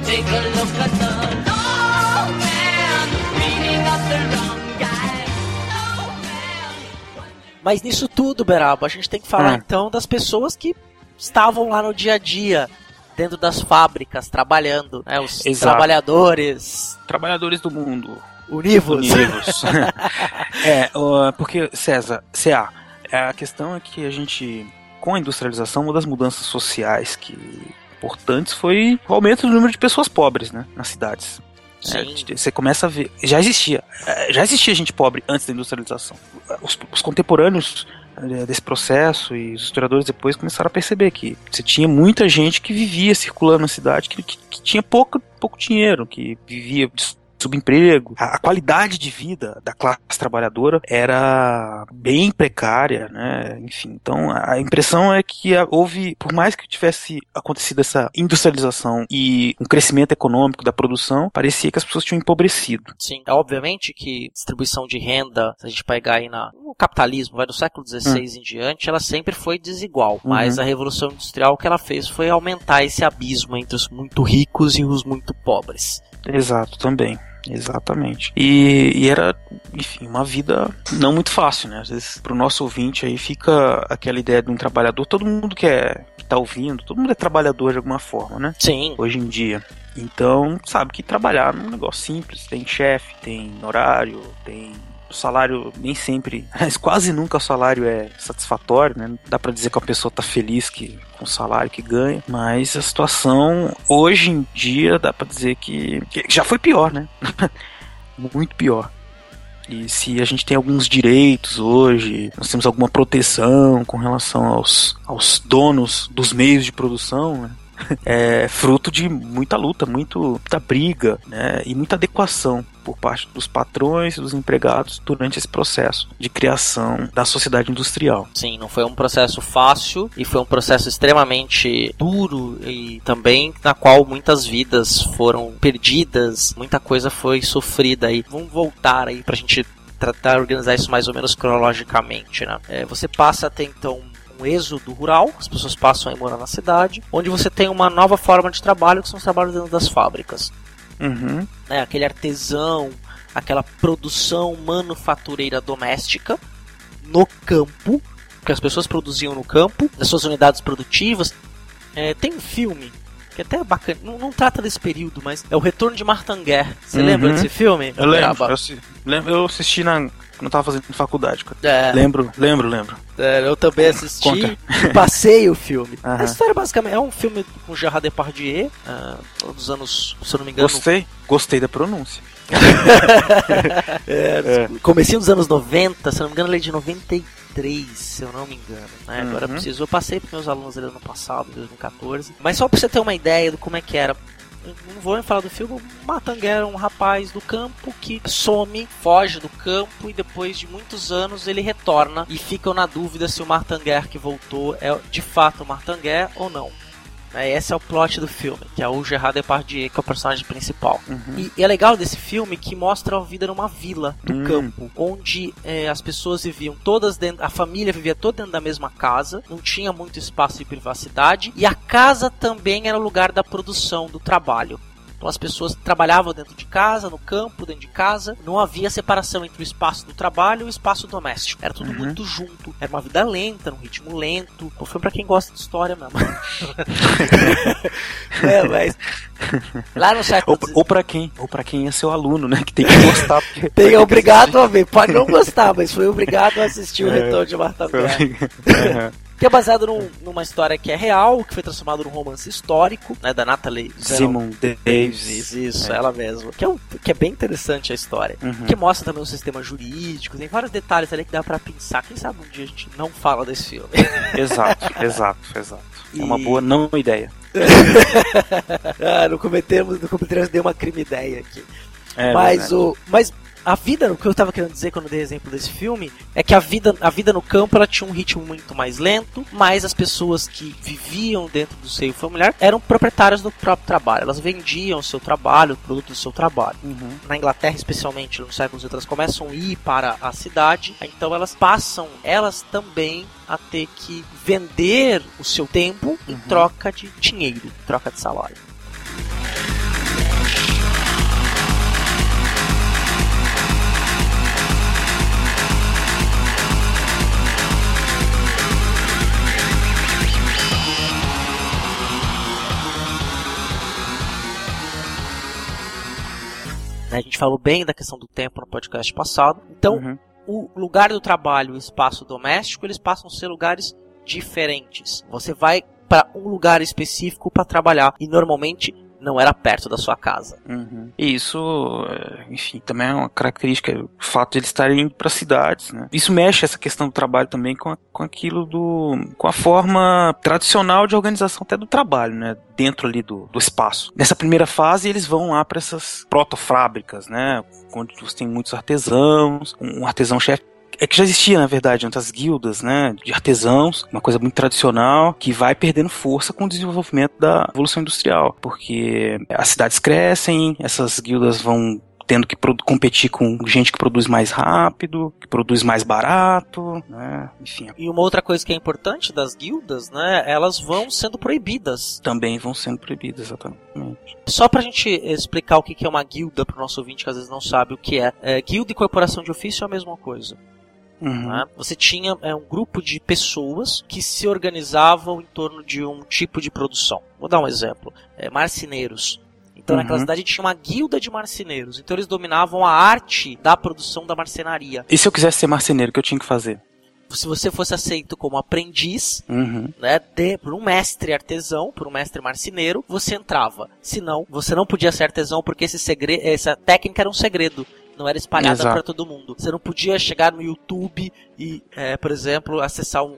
Take a look at the Mas nisso tudo, Berabo, a gente tem que falar Ah. então das pessoas que estavam lá no dia a dia, dentro das fábricas, trabalhando, né? Os Exato. trabalhadores Trabalhadores do mundo. univos. Univos. é, porque, César, CA, a questão é que a gente, com a industrialização, uma das mudanças sociais que importantes foi o aumento do número de pessoas pobres, né, nas cidades. É, você começa a ver. Já existia. é, Já existia gente pobre antes da industrialização. Os, os contemporâneos eh, desse processo e os historiadores depois começaram a perceber que você tinha muita gente que vivia circulando na cidade que, que, que tinha pouco, pouco dinheiro, que vivia subemprego. A, a qualidade de vida da classe trabalhadora era bem precária, né? Enfim, então a impressão é que houve, por mais que tivesse acontecido essa industrialização e um crescimento econômico da produção, parecia que as pessoas tinham empobrecido. Sim, é obviamente que distribuição de renda, se a gente pegar aí na, no capitalismo, vai do século XVI em diante, ela sempre foi desigual. Mas a Revolução Industrial o que ela fez foi aumentar esse abismo entre os muito ricos e os muito pobres. Exato, também. Exatamente. E, e era, enfim, uma vida não muito fácil, né? Às vezes, pro nosso ouvinte aí fica aquela ideia de um trabalhador. Todo mundo que, é, que tá ouvindo, todo mundo é trabalhador de alguma forma, né? Sim, Hoje em dia. Então, sabe que trabalhar é um negócio simples. Tem chefe, tem horário, tem. Salário nem sempre, mas quase nunca o salário é satisfatório, né? Dá pra dizer que a pessoa tá feliz que, com o salário que ganha, mas a situação hoje em dia dá pra dizer que, que já foi pior, né? Muito pior. E se a gente tem alguns direitos hoje, nós temos alguma proteção com relação aos, aos donos dos meios de produção, né? é fruto de muita luta, muito, muita briga né, e muita adequação por parte dos patrões e dos empregados durante esse processo de criação da sociedade industrial. sim, não foi um processo fácil e foi um processo extremamente duro e também na qual muitas vidas foram perdidas, muita coisa foi sofrida aí. Vamos voltar aí pra gente tratar, organizar isso mais ou menos cronologicamente, né? É, você passa até então um êxodo rural, as pessoas passam a morar na cidade, onde você tem uma nova forma de trabalho que são os trabalhos dentro das fábricas. Uhum, né, aquele artesão, aquela produção manufatureira doméstica no campo, que as pessoas produziam no campo, nas suas unidades produtivas. É, tem um filme que até é bacana, não, não trata desse período, mas é o Retorno de Martanguer. Você Uhum. lembra desse filme? Eu lembro, eu, eu assisti na, eu tava fazendo faculdade. cara. É, Lembro, lembro, lembro. é, eu também assisti Conta. e passei o filme. Aham. A história basicamente é um filme com Gerard Depardieu, ah, dos anos, se eu não me engano, Gostei, gostei da pronúncia. É, Comecinho dos anos 90, se eu não me engano, ele é de 93, se eu não me engano. Né? Agora eu Uhum. preciso, eu passei para meus alunos ali ano passado, em 2014. Mas só para você ter uma ideia do como é que era. Não vou falar do filme, o Matanguer era um rapaz do campo que some, foge do campo e depois de muitos anos ele retorna e ficam na dúvida se o Martanguer que voltou é de fato o Martanguer ou não. Né, Esse é o plot do filme, que é o Gerard Depardieu, que é o personagem principal. E, e é legal desse filme que mostra a vida numa vila do Hum. campo, onde é, as pessoas viviam todas dentro, a família vivia toda dentro da mesma casa, não tinha muito espaço de privacidade, e a casa também era o lugar da produção, do trabalho. Então as pessoas trabalhavam dentro de casa, no campo, dentro de casa. Não havia separação entre o espaço do trabalho e o espaço doméstico. Era tudo muito junto. Era uma vida lenta, num ritmo lento. Pô, foi pra quem gosta de história mesmo. é, mas. Lá no século Ou, ou para quem? Ou para quem é seu aluno, né? Que tem que gostar. Porque Tem é obrigado a ver. Pode não gostar, mas foi obrigado a assistir o É. Retorno de Marta Guerra. Aham. Que é baseado num- numa história que é real, que foi transformado num romance histórico, né? Da Natalie Simon Davis. Isso, É. ela mesma. Que é, um, que é bem interessante a história. Uhum. Que mostra também o sistema jurídico, tem vários detalhes ali que dá pra pensar. Quem sabe um dia a gente não fala desse filme. Exato, exato, exato. É uma E- boa não ideia. ah, não cometemos, não cometemos nenhuma crime ideia aqui. É mas verdade. o. Mas a vida, o que eu tava querendo dizer quando eu dei exemplo desse filme, é que a vida, a vida no campo ela tinha um ritmo muito mais lento, mas as pessoas que viviam dentro do seio familiar eram proprietárias do próprio trabalho. Elas vendiam o seu trabalho, o produto do seu trabalho. Uhum. Na Inglaterra, especialmente no século XIX, elas começam a ir para a cidade, então elas passam, elas também, a ter que vender o seu tempo em troca de dinheiro, em troca de salário. A gente falou bem da questão do tempo no podcast passado. Então, Uhum. o lugar do trabalho e o espaço doméstico, eles passam a ser lugares diferentes. Você vai para um lugar específico para trabalhar e normalmente não era perto da sua casa. Uhum. E isso, é, enfim, também é uma característica, o fato de eles estarem indo para cidades, né? Isso mexe essa questão do trabalho também com, a, com aquilo do. com a forma tradicional de organização até do trabalho, né? Dentro ali do, do espaço. Nessa primeira fase, eles vão lá para essas protofábricas, né? Onde você tem muitos artesãos, um artesão-chefe é que já existia, na verdade, outras guildas, né, de artesãos, uma coisa muito tradicional, que vai perdendo força com o desenvolvimento da evolução industrial, porque as cidades crescem, essas guildas vão tendo que competir com gente que produz mais rápido, que produz mais barato, né? Enfim. E uma outra coisa que é importante das guildas, né? Elas vão sendo proibidas. Também vão sendo proibidas, exatamente. Só pra gente explicar o que é uma guilda pro nosso ouvinte que às vezes não sabe o que é. é guilda e corporação de ofício é a mesma coisa. Uhum. Né? Você tinha é, um grupo de pessoas que se organizavam em torno de um tipo de produção. Vou dar um exemplo: é, marceneiros. Então uhum. naquela cidade tinha uma guilda de marceneiros. Então eles dominavam a arte da produção da marcenaria. E se eu quisesse ser marceneiro, o que eu tinha que fazer? se você fosse aceito como aprendiz, uhum. né, de, por um mestre artesão, por um mestre marceneiro, você entrava. Se não, você não podia ser artesão porque esse segredo, essa técnica era um segredo não era espalhada para todo mundo. Você não podia chegar no YouTube e, é, por exemplo, acessar um,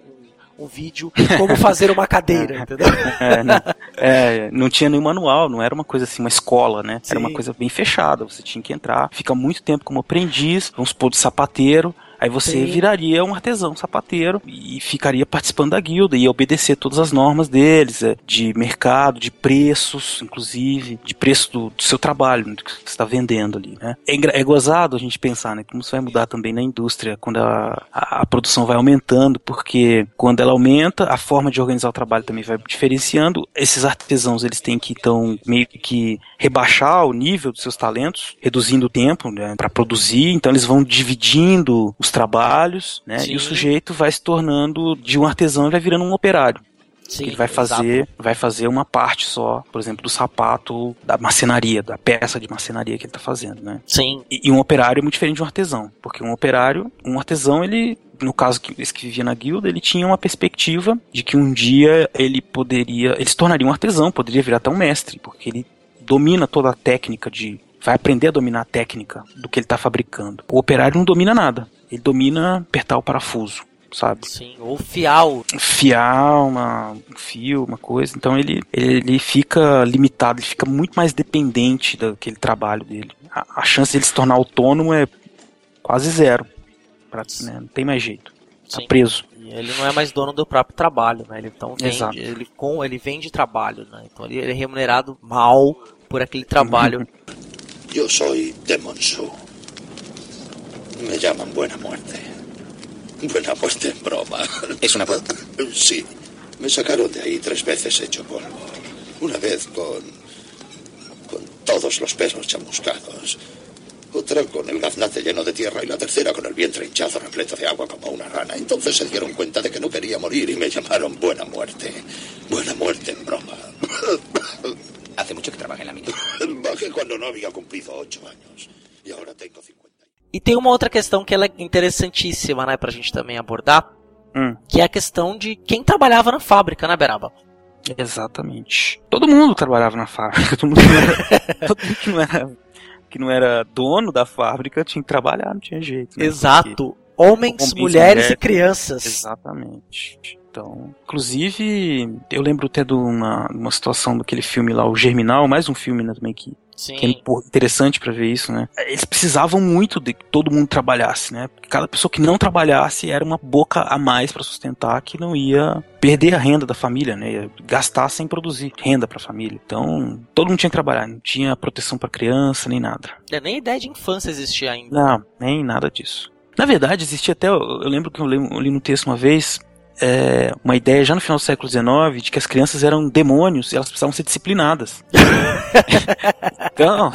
um vídeo como fazer uma cadeira, entendeu? É não, é, não tinha nenhum manual, não era uma coisa assim, uma escola, né? Sim. Era uma coisa bem fechada, você tinha que entrar, fica muito tempo como aprendiz, vamos supor, de sapateiro, Aí você Sim. viraria um artesão sapateiro e ficaria participando da guilda e obedecer todas as normas deles, é, de mercado, de preços, inclusive, de preço do, do seu trabalho, do que você está vendendo ali, né? É, é gozado a gente pensar, né? Como isso vai mudar também na indústria quando a, a, a produção vai aumentando, porque quando ela aumenta, a forma de organizar o trabalho também vai diferenciando. Esses artesãos, eles têm que, então, meio que rebaixar o nível dos seus talentos, reduzindo o tempo, né, para produzir, então eles vão dividindo os trabalhos, né? Sim. E o sujeito vai se tornando de um artesão e vai virando um operário. Sim, ele vai fazer, exato. vai fazer uma parte só, por exemplo, do sapato, da marcenaria, da peça de marcenaria que ele está fazendo, né? Sim. E, e, um operário é muito diferente de um artesão, porque um operário, um artesão, ele, no caso que esse que vivia na guilda, ele tinha uma perspectiva de que um dia ele poderia, ele se tornaria um artesão, poderia virar até um mestre, porque ele domina toda a técnica de vai aprender a dominar a técnica do que ele está fabricando. O operário não domina nada. Ele domina apertar o parafuso, sabe? Sim, ou fial. Fiar uma, um fio, uma coisa. Então ele, ele, ele fica limitado, ele fica muito mais dependente daquele trabalho dele. A, a chance de ele se tornar autônomo é quase zero. Pra, né? Não tem mais jeito. Tá preso. E ele não é mais dono do próprio trabalho, né? Ele então vende, ele com ele vende trabalho, né? Então ele, ele é remunerado mal por aquele trabalho. Eu sou Demonsu. Me llaman Buena Muerte. Buena Muerte en broma. ¿Es una broma? Sí. Me sacaron de ahí tres veces hecho polvo. Una vez con. con todos los pelos chamuscados. Otra con el gaznate lleno de tierra y la tercera con el vientre hinchado repleto de agua como una rana. Entonces se dieron cuenta de que no quería morir y me llamaron Buena Muerte. Buena Muerte en broma. ¿Hace mucho que trabaja en la mina? Bajé cuando no había cumplido ocho años. Y ahora tengo 50. E tem uma outra questão que ela é interessantíssima, né, pra gente também abordar, hum. que é a questão de quem trabalhava na fábrica, né, Beraba? Exatamente. Todo mundo trabalhava na fábrica, todo mundo, era, todo mundo que, não era, que não era dono da fábrica tinha que trabalhar, não tinha jeito. Né? Exato. Porque Homens, homens mulheres, mulheres e crianças. Exatamente. Então, inclusive, eu lembro até de uma, uma situação daquele filme lá, o Germinal, mais um filme né, também que, que é interessante para ver isso, né? Eles precisavam muito de que todo mundo trabalhasse, né? Cada pessoa que não trabalhasse era uma boca a mais para sustentar que não ia perder a renda da família, né? Ia gastar sem produzir renda para a família. Então, todo mundo tinha que trabalhar, não tinha proteção para criança nem nada. É, nem ideia de infância existia ainda. Não, nem nada disso. Na verdade, existia até. Eu lembro que eu li no texto uma vez é, uma ideia já no final do século XIX de que as crianças eram demônios e elas precisavam ser disciplinadas. então,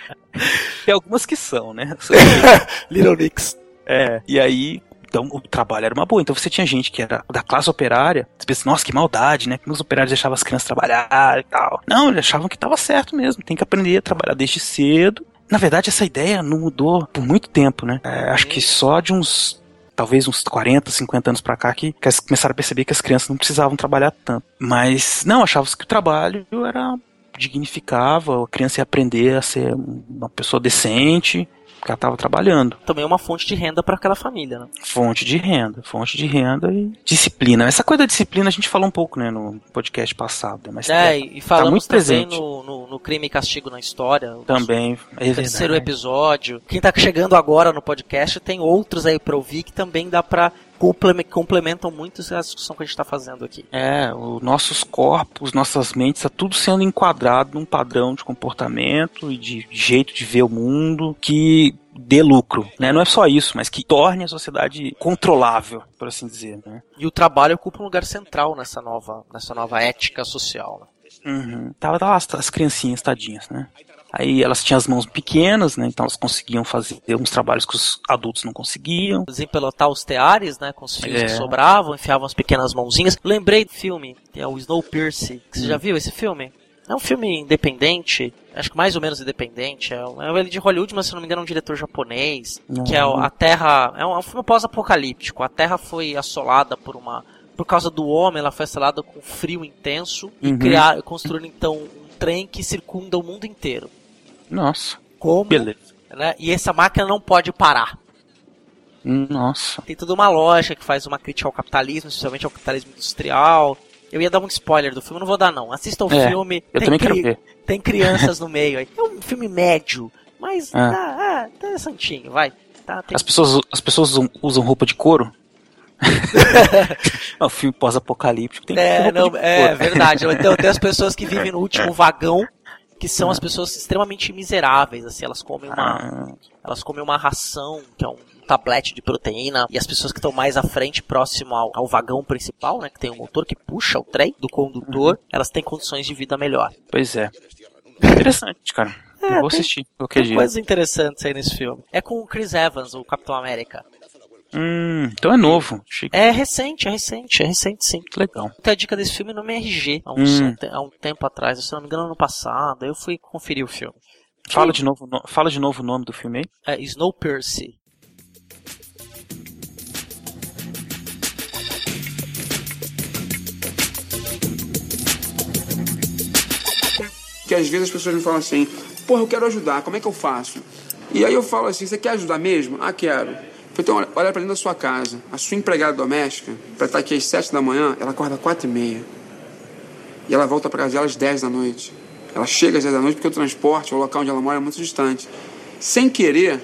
tem algumas que são, né? Little Nix. É, e aí então o trabalho era uma boa. Então você tinha gente que era da classe operária, você pensa, nossa, que maldade, né? Que os operários deixavam as crianças trabalhar e tal. Não, eles achavam que estava certo mesmo, tem que aprender a trabalhar desde cedo. Na verdade, essa ideia não mudou por muito tempo, né? É, acho que só de uns talvez uns 40, 50 anos para cá, que, que começaram a perceber que as crianças não precisavam trabalhar tanto. Mas, não, achavam que o trabalho era dignificava, a criança ia aprender a ser uma pessoa decente, porque ela estava trabalhando. Também é uma fonte de renda para aquela família, né? Fonte de renda, fonte de renda e disciplina. Essa coisa da disciplina a gente falou um pouco, né, no podcast passado, mas É, tá- e falamos tá muito também presente. no, no, no Crime e Castigo na História. Também, é terceiro episódio. Quem tá chegando agora no podcast tem outros aí pra ouvir que também dá pra comple- complementam muito a discussão que a gente tá fazendo aqui. É, os nossos corpos, nossas mentes, tá tudo sendo enquadrado num padrão de comportamento e de jeito de ver o mundo que dê lucro, né? Não é só isso, mas que torne a sociedade controlável, por assim dizer, né? E o trabalho ocupa um lugar central nessa nova, nessa nova ética social. Né? Uhum. Tava lá as, as criancinhas tadinhas, né? Aí elas tinham as mãos pequenas, né? Então elas conseguiam fazer uns trabalhos que os adultos não conseguiam. Desempelotar os teares, né, com os fios É. que sobravam, enfiavam as pequenas mãozinhas. Lembrei do filme, que é o Snowpiercer, que você Hum. já viu esse filme? É um filme independente, acho que mais ou menos independente. É um, é ele de Hollywood, mas se não me engano é um diretor japonês. Que é o- a Terra. É um, é um filme pós-apocalíptico. A Terra foi assolada por uma. Por causa do homem, ela foi assolada com frio intenso e Uhum. criar, construíram então um trem que circunda o mundo inteiro. Nossa, Como? beleza. Né? E essa máquina não pode parar. Nossa. Tem toda uma lógica que faz uma crítica ao capitalismo, especialmente ao capitalismo industrial. Eu ia dar um spoiler do filme, não vou dar não. Assista o É, filme. eu tem também quero ver. Tem crianças no meio aí. É um filme médio, mas Ah. ah, ah, interessantinho, vai. Tá, tem- As pessoas, as pessoas usam, usam roupa de couro? é um filme pós-apocalíptico. Tem É, não, é couro. verdade. Então tem as pessoas que vivem no último vagão, que são as pessoas extremamente miseráveis, assim, elas comem uma, Ah, elas comem uma ração, que é um tablete de proteína, e as pessoas que estão mais à frente, próximo ao, ao vagão principal, né, que tem um motor que puxa o trem do condutor, Uhum. elas têm condições de vida melhor. pois é. Interessante, cara. É, eu vou tem- assistir qualquer Tem dia. coisas interessantes aí nesse filme. É com o Chris Evans, o Capitão América. Hum, então é novo. É recente, é recente, é recente sim. legal. Tem a dica desse filme no MRG, há, uns- Hum. há um tempo atrás, se não me engano ano passado, eu fui conferir o filme. Fala de novo, no- fala de novo o nome do filme aí. É Snowpiercer. que às vezes as pessoas me falam assim, porra, eu quero ajudar, como é que eu faço? E aí eu falo assim, você quer ajudar mesmo? Ah, quero. Então, olha, olha pra dentro da sua casa. A sua empregada doméstica, pra estar aqui às sete da manhã, ela acorda às quatro e meia. E ela volta pra casa dela às dez da noite. Ela chega às dez da noite porque o transporte, o local onde ela mora é muito distante. Sem querer,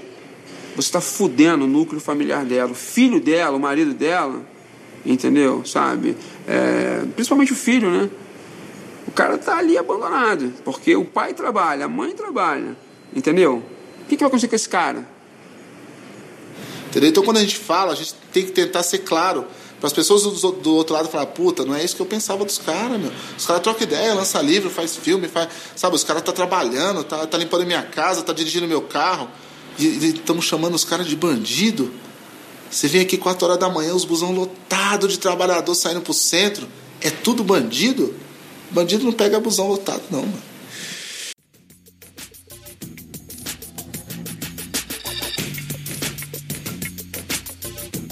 você está fudendo o núcleo familiar dela. O filho dela, o marido dela, entendeu? Sabe? É, principalmente o filho, né? O cara tá ali abandonado, porque o pai trabalha, a mãe trabalha, entendeu? O que, que vai acontecer com esse cara? Entendeu? Então, quando a gente fala, a gente tem que tentar ser claro. Para as pessoas do, do outro lado falar, puta, não é isso que eu pensava dos caras, meu. Os caras trocam ideia, lança livro, faz filme, faz. Sabe, os caras tá trabalhando, tá, tá limpando minha casa, tá dirigindo meu carro. E estamos chamando os caras de bandido. Você vem aqui 4 horas da manhã, os busão lotado de trabalhador saindo pro centro. É tudo bandido? Bandido não pega busão lotado, não, mano.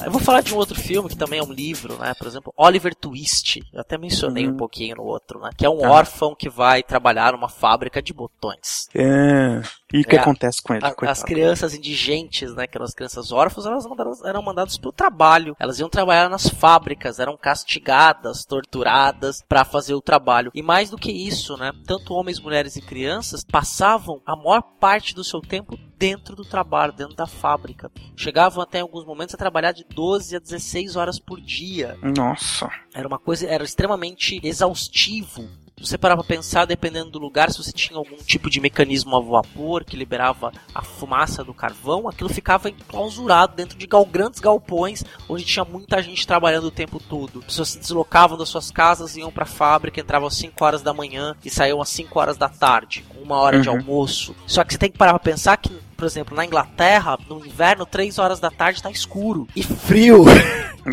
Eu vou falar de um outro filme que também é um livro, né? Por exemplo, Oliver Twist. Eu até mencionei Uhum. um pouquinho no outro, né? Que é um Tá. órfão que vai trabalhar numa fábrica de botões. É. E o que É, acontece com ele? A- as crianças indigentes, né, que eram as crianças órfãs, elas mandadas- eram mandadas para o trabalho. Elas iam trabalhar nas fábricas, eram castigadas, torturadas para fazer o trabalho. E mais do que isso, né, tanto homens, mulheres e crianças passavam a maior parte do seu tempo dentro do trabalho, dentro da fábrica. Chegavam até em alguns momentos a trabalhar de 12 a 16 horas por dia. Nossa. Era uma coisa, era extremamente exaustivo. Se você parar pra pensar, dependendo do lugar, se você tinha algum tipo de mecanismo a vapor que liberava a fumaça do carvão, aquilo ficava enclausurado dentro de gal grandes galpões, onde tinha muita gente trabalhando o tempo todo. As pessoas se deslocavam das suas casas, iam pra fábrica, entravam às 5 horas da manhã e saíam às 5 horas da tarde, com uma hora de Uhum. almoço. Só que você tem que parar pra pensar que, por exemplo, na Inglaterra, no inverno, 3 horas da tarde tá escuro e frio.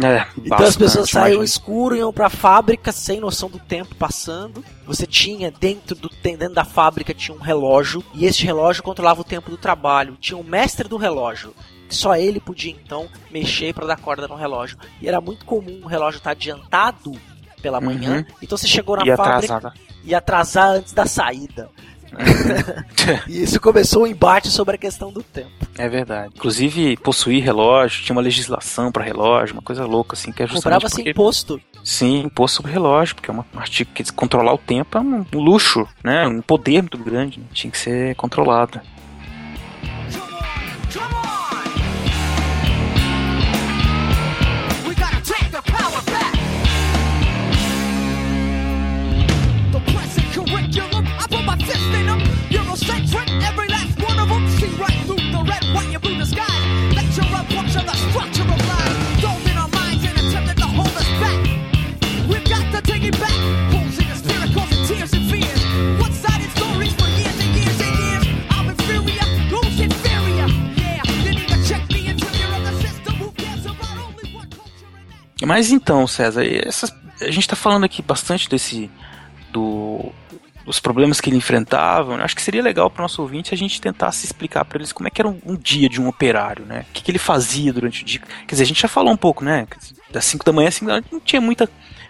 É, Então as pessoas bastante, saíam escuro, iam pra fábrica sem noção do tempo passando. Você tinha dentro do dentro da fábrica tinha um relógio e este relógio controlava o tempo do trabalho. Tinha o mestre do relógio. Só ele podia então mexer para dar corda no relógio. E era muito comum o relógio estar adiantado pela manhã. Uhum. Então você chegou na E fábrica atrasada. e atrasar antes da saída. e isso começou um embate sobre a questão do tempo. É verdade. Inclusive, possuir relógio, tinha uma legislação para relógio, uma coisa louca, assim, que é justamente. Cobrava-se porque... imposto. Sim, imposto sobre relógio, porque é uma artigo que controlar o tempo é um, um luxo, né? Um poder muito grande. Né? Tinha que ser controlado. Mas então, César, essas, a gente está falando aqui bastante desse. do dos problemas que ele enfrentava. Acho que seria legal para o nosso ouvinte a gente tentasse explicar para eles como é que era um, um, dia de um operário, né? O que, que ele fazia durante o dia. Quer dizer, a gente já falou um pouco, né? Das 5 da manhã às 5 da manhã não tinha muita,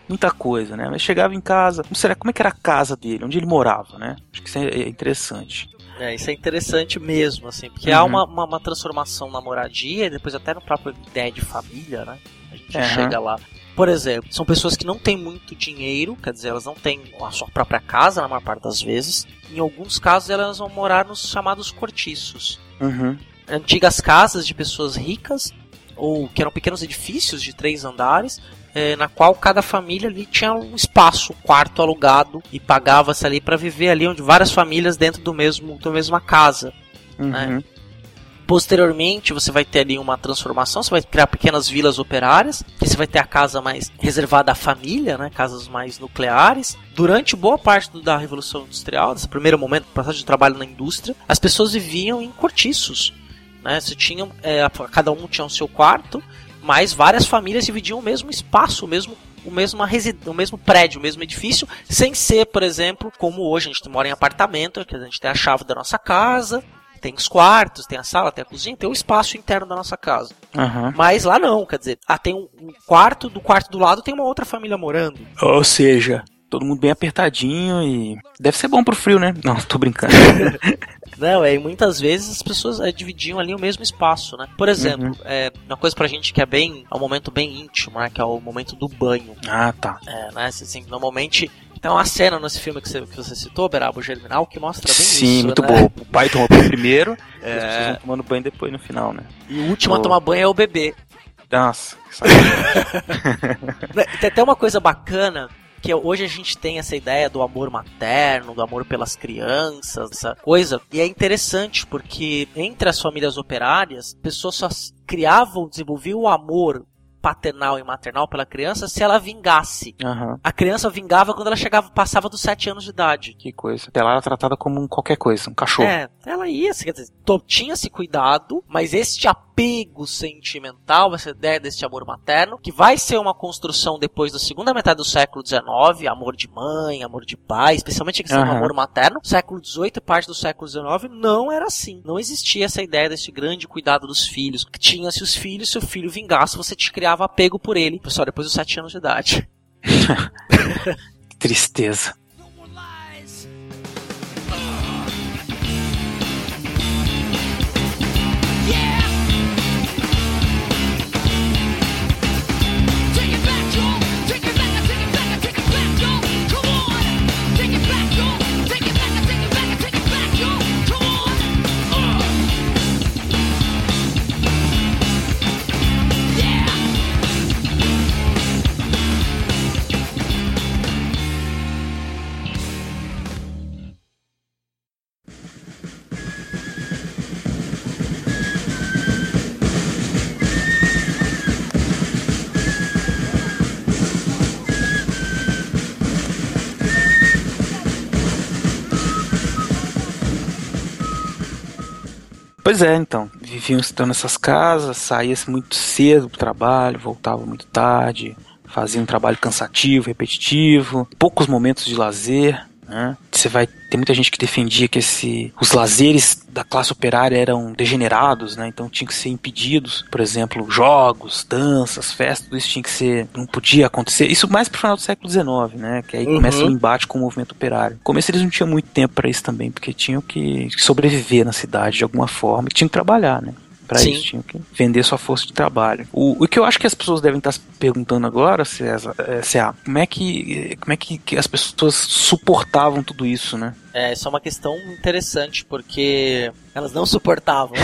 muita coisa, né? Mas chegava em casa, não sei, como é que era a casa dele, onde ele morava, né? Acho que isso é interessante. É, isso é interessante mesmo, assim, porque uhum. há uma, uma, uma, transformação na moradia e depois até no próprio ideia de família, né? A gente uhum. chega lá. Por exemplo, são pessoas que não têm muito dinheiro, quer dizer, elas não têm a sua própria casa na maior parte das vezes. Em alguns casos, elas vão morar nos chamados cortiços. Uhum. Antigas casas de pessoas ricas, ou que eram pequenos edifícios de três andares, é, na qual cada família ali tinha um espaço, um quarto alugado e pagava-se ali para viver ali onde várias famílias dentro do mesmo da mesma casa. Uhum. Né? Posteriormente, você vai ter ali uma transformação, você vai criar pequenas vilas operárias, que você vai ter a casa mais reservada à família, né, casas mais nucleares. Durante boa parte da Revolução Industrial, desse primeiro momento, passagem de trabalho na indústria, as pessoas viviam em cortiços. Né, você tinha, é, cada um tinha o seu quarto, mas várias famílias dividiam o mesmo espaço, o mesmo o mesmo, o mesmo prédio, o mesmo edifício, sem ser, por exemplo, como hoje a gente mora em apartamento, que a gente tem a chave da nossa casa, tem os quartos, tem a sala, tem a cozinha, tem o espaço interno da nossa casa. Uhum. Mas lá não, quer dizer, ah, tem um, um, quarto, do quarto do lado tem uma outra família morando. Ou seja, todo mundo bem apertadinho e. Deve ser bom pro frio, né? Não, tô brincando. não, é, e muitas vezes as pessoas é, dividiam ali o mesmo espaço, né? Por exemplo, uhum. é, uma coisa pra gente que é bem. É um momento bem íntimo, né? Que é o momento do banho. Ah, tá. É, né? Assim, normalmente tem uma cena nesse filme que você, que você citou, Berabo Germinal, que mostra bem Sim, isso. Sim, muito né? bom. O pai toma banho primeiro, é... e as pessoas vão tomando banho depois no final, né? E o último a tomar banho é o bebê. Nossa, Tem até uma coisa bacana que hoje a gente tem essa ideia do amor materno, do amor pelas crianças, essa coisa. E é interessante porque entre as famílias operárias, pessoas só criavam, desenvolviam o amor paternal e maternal pela criança se ela vingasse. Uhum. A criança vingava quando ela chegava, passava dos 7 anos de idade. Que coisa. Ela era tratada como um qualquer coisa, um cachorro. É, ela ia, quer dizer, tinha-se cuidado, mas este apego sentimental, essa ideia deste amor materno, que vai ser uma construção depois da segunda metade do século XIX, amor de mãe, amor de pai, especialmente a questão uhum. do amor materno. Século XVIII e parte do século XIX não era assim. Não existia essa ideia desse grande cuidado dos filhos. Tinha-se os filhos, se o filho vingasse, você te criava apego por ele, pessoal, depois dos 7 anos de idade. que tristeza. Pois é, então. Viviam estando nessas casas, saía-se muito cedo pro trabalho, voltava muito tarde, fazia um trabalho cansativo, repetitivo, poucos momentos de lazer. Né? Você vai ter muita gente que defendia que esse, os lazeres da classe operária eram degenerados, né? Então tinham que ser impedidos. Por exemplo, jogos, danças, festas, tudo isso tinha que ser. não podia acontecer. Isso mais pro final do século XIX, né? Que aí Uhum. começa o embate com o movimento operário. No começo eles não tinham muito tempo para isso também, porque tinham que sobreviver na cidade de alguma forma e tinham que trabalhar, né? Sim. isso, tinham que vender sua força de trabalho. O, o que eu acho que as pessoas devem estar se perguntando agora, César, é, César, como é que, como é que, que as pessoas suportavam tudo isso, né? É, isso é uma questão interessante, porque elas não suportavam.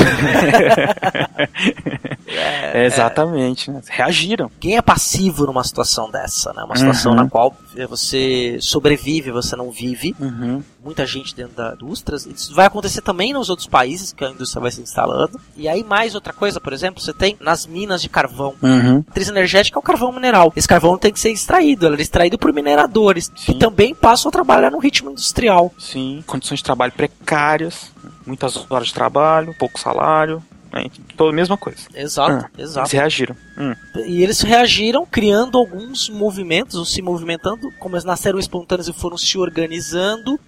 É, exatamente, né? Reagiram. Quem é passivo numa situação dessa, né? Uma situação Uhum. na qual você sobrevive, você não vive. Uhum. Muita gente dentro da indústria. Isso vai acontecer também nos outros países que a indústria vai se instalando. E aí, mais outra coisa, por exemplo, você tem nas minas de carvão. Uhum. A matriz energética é o carvão mineral. Esse carvão tem que ser extraído. Ele é extraído por mineradores. Que também passam a trabalhar no ritmo industrial. Sim, condições de trabalho precárias, muitas horas de trabalho, pouco salário, né? Toda a mesma coisa. Exato, Ah, exato. Eles reagiram. Hum. E eles reagiram criando alguns movimentos, ou se movimentando, como eles nasceram espontâneos e foram se organizando.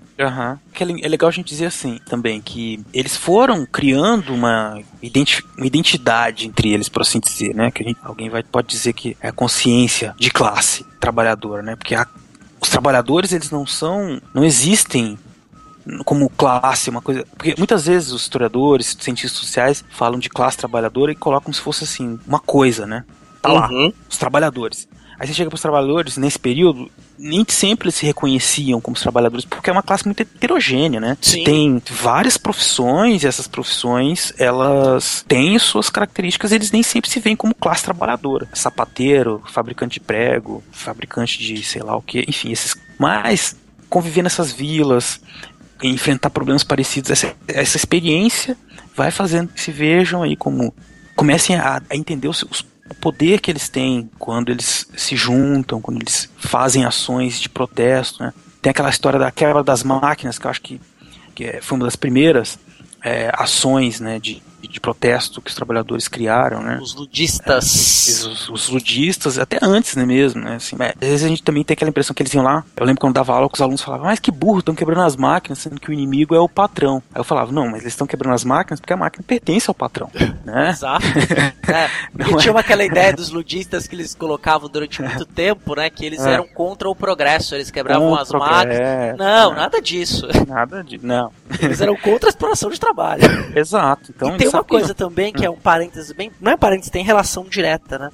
Que É le- é legal a gente dizer assim também, que eles foram criando uma, identi- uma identidade entre eles, por assim dizer, né? Que gente- alguém vai, pode dizer que é a consciência de classe trabalhadora, né? Porque a- os trabalhadores, eles não são, não existem como classe, uma coisa. Porque muitas vezes os historiadores, cientistas sociais falam de classe trabalhadora e colocam como se fosse assim, uma coisa, né? Tá lá, Uhum. os trabalhadores. Aí você chega para os trabalhadores, nesse período, nem sempre eles se reconheciam como os trabalhadores, porque é uma classe muito heterogênea, né? Sim. Tem várias profissões, e essas profissões, elas têm suas características, eles nem sempre se veem como classe trabalhadora. Sapateiro, fabricante de prego, fabricante de sei lá o que, enfim, esses. Mas conviver nessas vilas, enfrentar problemas parecidos, essa, essa experiência vai fazendo que se vejam aí como comecem a, a entender os, os- o poder que eles têm quando eles se juntam, quando eles fazem ações de protesto, né? Tem aquela história da quebra das máquinas, que eu acho que, que é- foi uma das primeiras é, ações né, de, de protesto que os trabalhadores criaram, né? Os ludistas. Os, os ludistas, até antes, né, mesmo, né? Assim, mas, às vezes a gente também tem aquela impressão que eles iam lá. Eu lembro quando dava aula que os alunos falavam, mas que burro, estão quebrando as máquinas, sendo que o inimigo é o patrão. Aí eu falava, não, mas eles estão quebrando as máquinas porque a máquina pertence ao patrão, né? Exato. É, porque Não é? tinha aquela ideia dos ludistas que eles colocavam durante muito tempo, né? Que eles É. eram contra o progresso, eles quebravam Contra as máquinas. progresso, Não, nada disso. Nada de. Não. Eles eram contra a exploração de trabalho. Exato. Então, e tem uma coisa também que é um parênteses bem. Não é parênteses, tem relação direta, né?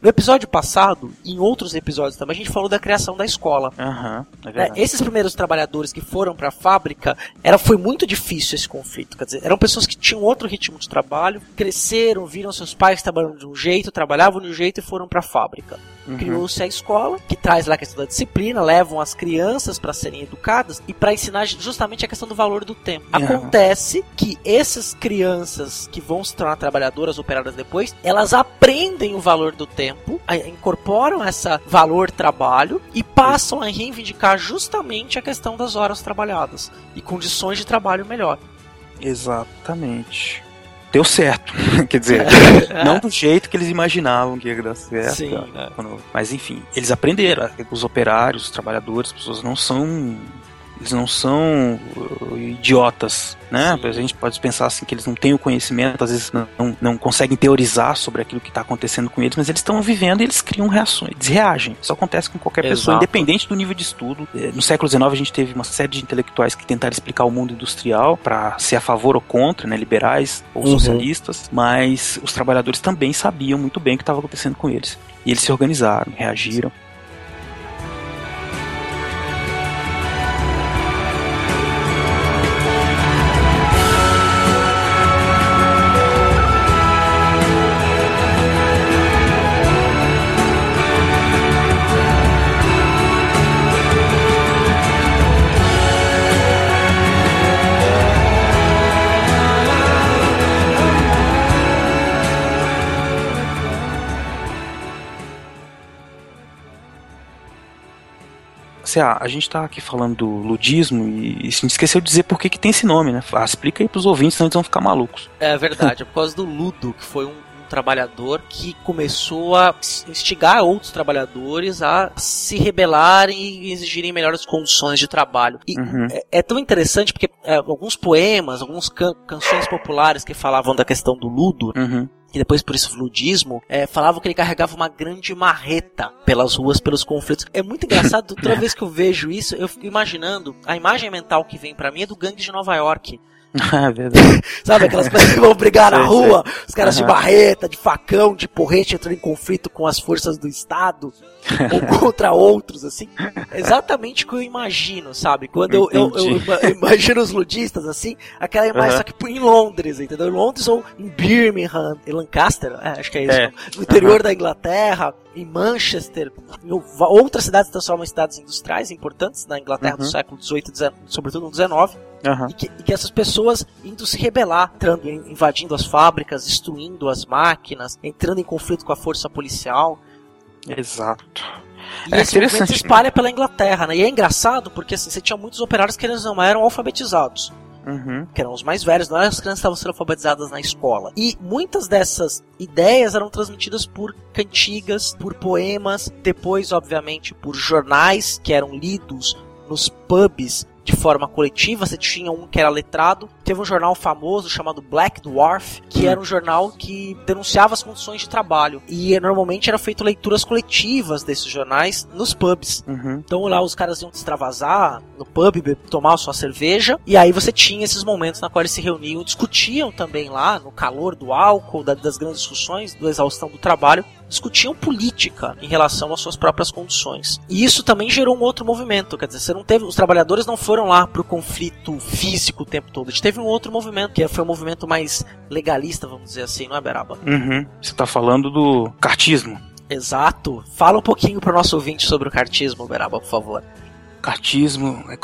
No episódio passado, e em outros episódios também, a gente falou da criação da escola. Aham, é né? Esses primeiros trabalhadores que foram para a fábrica, era, foi muito difícil esse conflito. Quer dizer, eram pessoas que tinham outro ritmo de trabalho, cresceram, viram seus pais trabalhando de um jeito, trabalhavam de um jeito e foram para a fábrica. Uhum. Criou-se a escola, que traz lá a questão da disciplina, levam as crianças para serem educadas e para ensinar justamente a questão do valor do tempo. Aham. Acontece que essas crianças que vão se tornar trabalhadoras operadas depois, elas aprendem o valor do tempo, incorporam essa valor trabalho e passam a reivindicar justamente a questão das horas trabalhadas e condições de trabalho melhor. Exatamente. Deu certo. Quer dizer, não do jeito que eles imaginavam que ia dar certo. Sim, né? Mas enfim, eles aprenderam. Os operários, os trabalhadores, as pessoas não são. Eles não são uh, idiotas, né? A gente pode pensar assim que eles não têm o conhecimento, às vezes não, não, conseguem teorizar sobre aquilo que está acontecendo com eles, mas eles estão vivendo e eles criam reações, eles reagem. Isso acontece com qualquer pessoa, Exato. independente do nível de estudo. Eh, No século XIX a gente teve uma série de intelectuais que tentaram explicar o mundo industrial para ser a favor ou contra, né, liberais ou Uhum. socialistas, mas os trabalhadores também sabiam muito bem o que estava acontecendo com eles. E eles se organizaram, reagiram. Assim, ah, a gente tá aqui falando do ludismo e, e gente esqueceu de dizer por que, que tem esse nome, né? Ah, explica aí pros ouvintes, senão eles vão ficar malucos. É verdade, é por causa do ludo, que foi um, um trabalhador que começou a instigar outros trabalhadores a se rebelarem e exigirem melhores condições de trabalho. E Uhum. é, é tão interessante porque é, alguns poemas, algumas can canções populares que falavam da questão do ludo, Uhum. Depois por isso ludismo, é, falavam que ele carregava uma grande marreta pelas ruas, pelos conflitos. É muito engraçado, toda vez que eu vejo isso, eu fico imaginando, a imagem mental que vem pra mim é do gangue de Nova York. É verdade. Sabe aquelas coisas que vão brigar na rua, os caras de Aham. barreta, de facão, de porrete entrando em conflito com as forças do Estado ou contra outros, assim. É exatamente o que eu imagino, sabe? Quando eu, eu, eu ima- imagino os ludistas assim, aquela imagem Aham. só que em Londres, entendeu? Em Londres ou em Birmingham, em Lancaster, é, acho que é isso. É. No interior Aham. da Inglaterra, em Manchester, em outras cidades transformam em cidades industriais importantes na Inglaterra do Uhum. século XVIII, sobretudo no XIX Aham. e que, e que essas pessoas indo se rebelar, entrando, in- invadindo as fábricas, destruindo as máquinas, entrando em conflito com a força policial. Exato. E É esse movimento se espalha pela Inglaterra, né? E é engraçado porque assim, você tinha muitos operários que eles não eram alfabetizados. Uhum. Que eram os mais velhos, não as crianças estavam sendo alfabetizadas na escola. E muitas dessas ideias eram transmitidas por cantigas, por poemas, depois, obviamente, por jornais que eram lidos nos pubs de forma coletiva. Você tinha um que era letrado. Teve um jornal famoso chamado Black Dwarf, que Hum. era um jornal que denunciava as condições de trabalho. E normalmente eram feitas leituras coletivas desses jornais nos pubs. Uhum. Então lá os caras iam extravasar no pub, tomar sua cerveja, e aí você tinha esses momentos na qual eles se reuniam, discutiam também lá, no calor do álcool, da- das grandes discussões, da exaustão do trabalho, discutiam política em relação às suas próprias condições. E isso também gerou um outro movimento, quer dizer, você não teve, os trabalhadores não foram lá pro conflito físico o tempo todo, a gente teve um outro movimento, que foi um movimento mais legalista, vamos dizer assim, não é, Beraba? Uhum. Você tá falando do cartismo. Exato. Fala um pouquinho pro nosso ouvinte sobre o cartismo, Beraba, por favor. Cartismo, é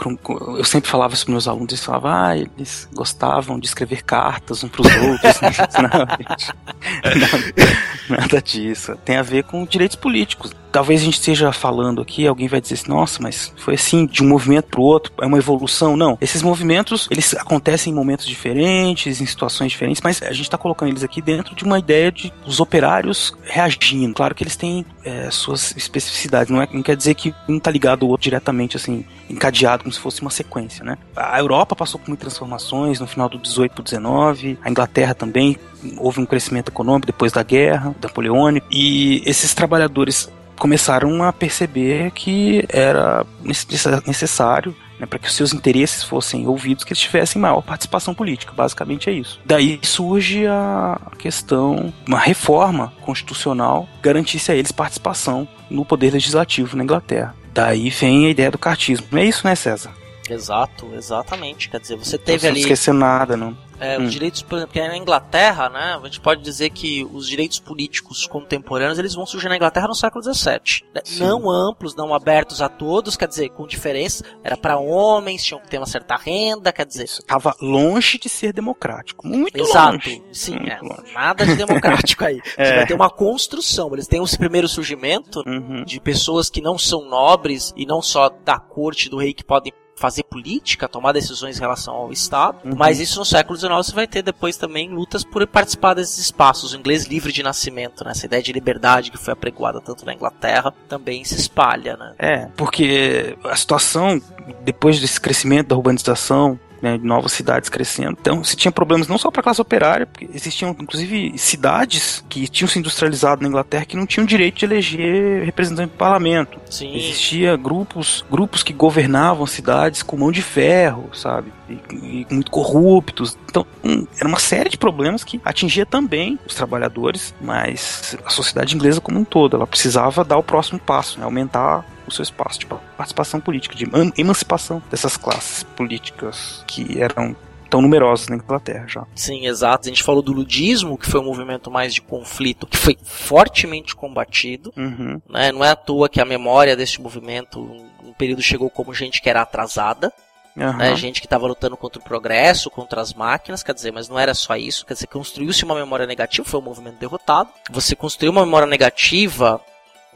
eu sempre falava isso para meus alunos, eles falavam, ah, eles gostavam de escrever cartas um pros outros. não, gente, nada, nada disso. Tem a ver com direitos políticos. Talvez a gente esteja falando aqui, alguém vai dizer assim, nossa, mas foi assim, de um movimento pro outro, é uma evolução. Não, esses movimentos, eles acontecem em momentos diferentes, em situações diferentes, mas a gente está colocando eles aqui dentro de uma ideia de os operários reagindo. Claro que eles têm é, suas especificidades, não, é, não quer dizer que um tá ligado ao outro diretamente, assim, encadeado, como se fosse uma sequência, né? A Europa passou por muitas transformações no final do 18 pro 19, a Inglaterra também, houve um crescimento econômico depois da guerra, napoleônico, e esses trabalhadores começaram a perceber que era necess- necessário né, para que os seus interesses fossem ouvidos, que eles tivessem maior participação política. Basicamente é isso. Daí surge a questão, uma reforma constitucional garantisse a eles participação no poder legislativo na Inglaterra. Daí vem a ideia do cartismo. Não é isso, né, César? Exato, exatamente. Quer dizer, você Não teve ali. esquecer nada, não. É, Hum. os direitos, por exemplo, porque na Inglaterra, né, a gente pode dizer que os direitos políticos contemporâneos eles vão surgir na Inglaterra no século XVII. né? Não amplos, não abertos a todos, quer dizer, com diferença. Era para homens, tinham que ter uma certa renda, quer dizer. Estava longe de ser democrático. Muito Exato, longe. sim, Muito é, longe. nada de democrático aí. Você É. vai ter uma construção. Eles têm esse primeiro surgimento Uhum. de pessoas que não são nobres e não só da corte do rei que podem fazer política, tomar decisões em relação ao Estado, Uhum. mas isso no século XIX você vai ter depois também lutas por participar desses espaços. O inglês livre de nascimento, né? essa ideia de liberdade que foi apregoada tanto na Inglaterra, também se espalha, né? É, porque a situação, depois desse crescimento da urbanização, né, novas cidades crescendo, então se tinha problemas não só para a classe operária, porque existiam inclusive cidades que tinham se industrializado na Inglaterra que não tinham direito de eleger representante do parlamento. Sim. Existia grupos, grupos que governavam cidades com mão de ferro, sabe? E, e muito corruptos. Então, hum, era uma série de problemas que atingia também os trabalhadores, mas a sociedade inglesa como um todo. Ela precisava dar o próximo passo, né? aumentar seu espaço de participação política, de eman- emancipação dessas classes políticas que eram tão numerosas na Inglaterra já. Sim, exato. A gente falou do ludismo, que foi um movimento mais de conflito, que foi fortemente combatido. Uhum. Né? Não é à toa que a memória deste movimento, um, período chegou como gente que era atrasada. Aham. né, gente que estava lutando contra o progresso, contra as máquinas, quer dizer, mas não era só isso, quer dizer, construiu-se uma memória negativa, foi um movimento derrotado. Você construiu uma memória negativa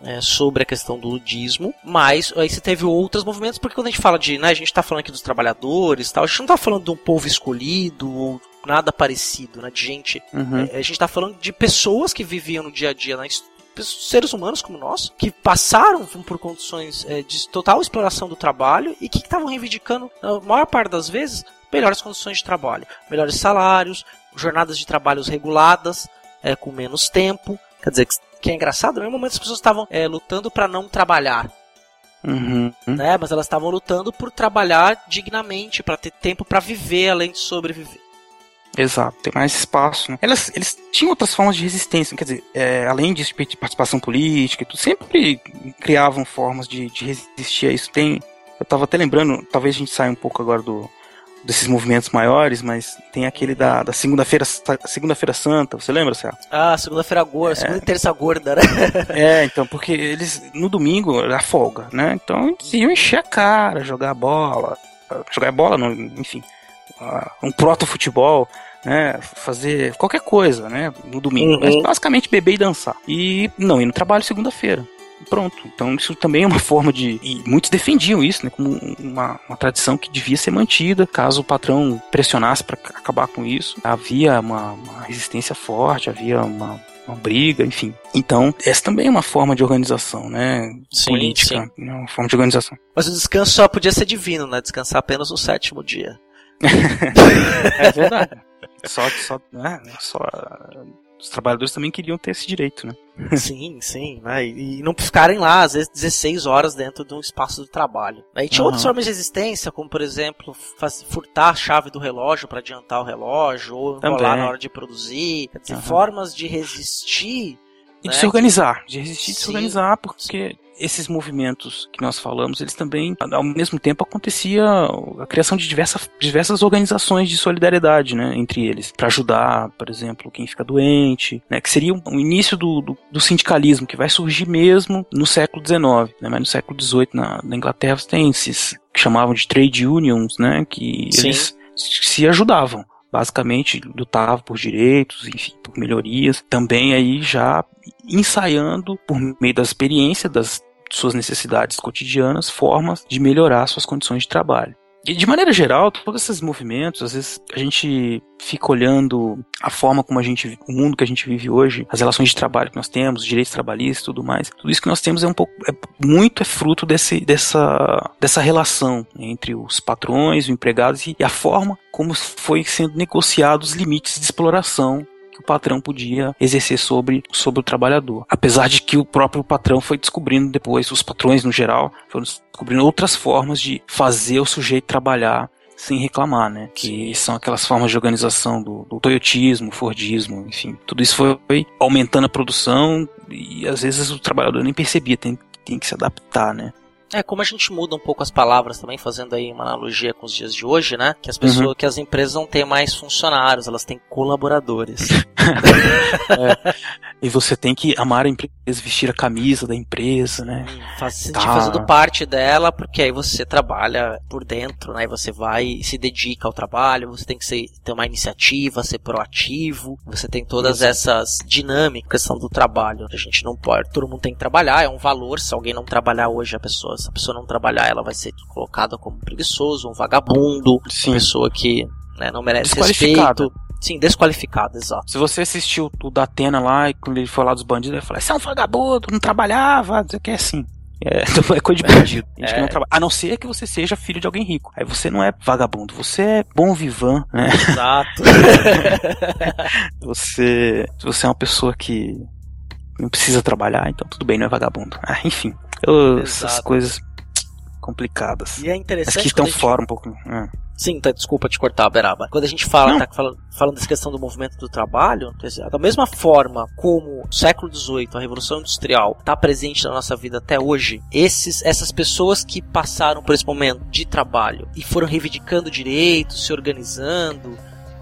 é, sobre a questão do ludismo, mas aí você teve outros movimentos, porque quando a gente fala de, né, a gente está falando aqui dos trabalhadores, tal, a gente não está falando de um povo escolhido ou nada parecido, né, de gente, Uhum. é, a gente está falando de pessoas que viviam no dia a dia, né, seres humanos como nós, que passaram por condições é, de total exploração do trabalho e que estavam reivindicando, na maior parte das vezes, melhores condições de trabalho, melhores salários, jornadas de trabalhos reguladas, é, com menos tempo. Quer dizer, que é engraçado, no momento as pessoas estavam é, lutando para não trabalhar, Uhum. né? Mas elas estavam lutando por trabalhar dignamente, para ter tempo para viver além de sobreviver. Exato, tem mais espaço. Né? Elas, eles tinham outras formas de resistência, quer dizer, é, além disso, de participação política e tudo, sempre criavam formas de, de resistir a isso. Tem, eu tava até lembrando, talvez a gente saia um pouco agora do, desses movimentos maiores, mas tem aquele da, da segunda-feira segunda-feira santa, você lembra, Céu? Ah, segunda-feira gorda, É. segunda e terça gorda, né? É, então, porque eles, no domingo, era folga, né? Então eles iam encher a cara, jogar bola, jogar bola, não, enfim, ah, um proto-futebol, né? Fazer qualquer coisa, né? No domingo. Uhum. Mas basicamente beber e dançar. E não ir no trabalho segunda-feira. Pronto. Então isso também é uma forma de. E muitos defendiam isso, né? Como uma, uma tradição que devia ser mantida. Caso o patrão pressionasse para acabar com isso, havia uma, uma resistência forte, havia uma, uma briga, enfim. Então, essa também é uma forma de organização, né? Sim, Política, sim. né? uma forma de organização. Mas o descanso só podia ser divino, né? Descansar apenas no sétimo dia. É verdade. só, só, né? só os trabalhadores também queriam ter esse direito, né? sim, sim, né? E, e não ficarem lá, às vezes, 16 horas dentro de um espaço de trabalho. Aí tinha Aham. outras formas de resistência, como por exemplo, furtar a chave do relógio para adiantar o relógio, ou enrolar na hora de produzir. Quer dizer, Aham. formas de resistir. E né, de se organizar, de resistir, de se organizar, porque esses movimentos que nós falamos, eles também, ao mesmo tempo, acontecia a criação de diversas, diversas organizações de solidariedade, né, entre eles, para ajudar, por exemplo, quem fica doente, né, que seria o início do, do, do sindicalismo, que vai surgir mesmo no século XIX, né, mas no século XVIII, na, na Inglaterra, você tem esses que chamavam de trade unions, né, que Sim. eles se ajudavam basicamente lutava por direitos, enfim, por melhorias, também aí já ensaiando por meio da experiência das suas necessidades cotidianas formas de melhorar suas condições de trabalho. E de maneira geral, todos esses movimentos, às vezes a gente fica olhando a forma como a gente, o mundo que a gente vive hoje, as relações de trabalho que nós temos, os direitos trabalhistas e tudo mais. Tudo isso que nós temos é um pouco, é muito é fruto desse, dessa, dessa relação entre os patrões, os empregados e a forma como foi sendo negociados os limites de exploração que o patrão podia exercer sobre, sobre o trabalhador. Apesar de que o próprio patrão foi descobrindo depois, os patrões no geral, foram descobrindo outras formas de fazer o sujeito trabalhar sem reclamar, né? Que são aquelas formas de organização do, do toyotismo, fordismo, enfim. Tudo isso foi aumentando a produção e às vezes o trabalhador nem percebia, tem, tem que se adaptar, né? É, como a gente muda um pouco as palavras também, fazendo aí uma analogia com os dias de hoje, né? Que as pessoas, Uhum. que as empresas não têm mais funcionários, elas têm colaboradores. É. E você tem que amar a empresa, vestir a camisa da empresa, né? Faz, se Tá. sentir fazendo parte dela, porque aí você trabalha por dentro, né? E você vai e se dedica ao trabalho, você tem que ser, ter uma iniciativa, ser proativo, você tem todas Isso. essas dinâmicas do trabalho. A gente não pode, todo mundo tem que trabalhar, é um valor. Se alguém não trabalhar hoje, a pessoa, se a pessoa não trabalhar, ela vai ser colocada como preguiçoso, um vagabundo, Sim. uma pessoa que né, não merece respeito. Sim, desqualificado, exato. Se você assistiu o da Atena lá, e quando ele foi lá dos bandidos, ele falou: Você é um vagabundo, não trabalhava, não sei o que é assim. É, então é coisa de bandido. Que É. não trabalha. A não ser que você seja filho de alguém rico. Aí você não é vagabundo, você é bom vivan, né? Exato. Você, você é uma pessoa que não precisa trabalhar, então tudo bem, não é vagabundo. Ah, enfim, eu- essas coisas complicadas. E é interessante que estão gente- fora um pouco. é. Sim, tá, desculpa te cortar, Beraba. Quando a gente fala, Não. tá falando, falando dessa questão do movimento do trabalho, da mesma forma como o século XVIII, a Revolução Industrial, está presente na nossa vida até hoje, esses, essas pessoas que passaram por esse momento de trabalho e foram reivindicando direitos, se organizando,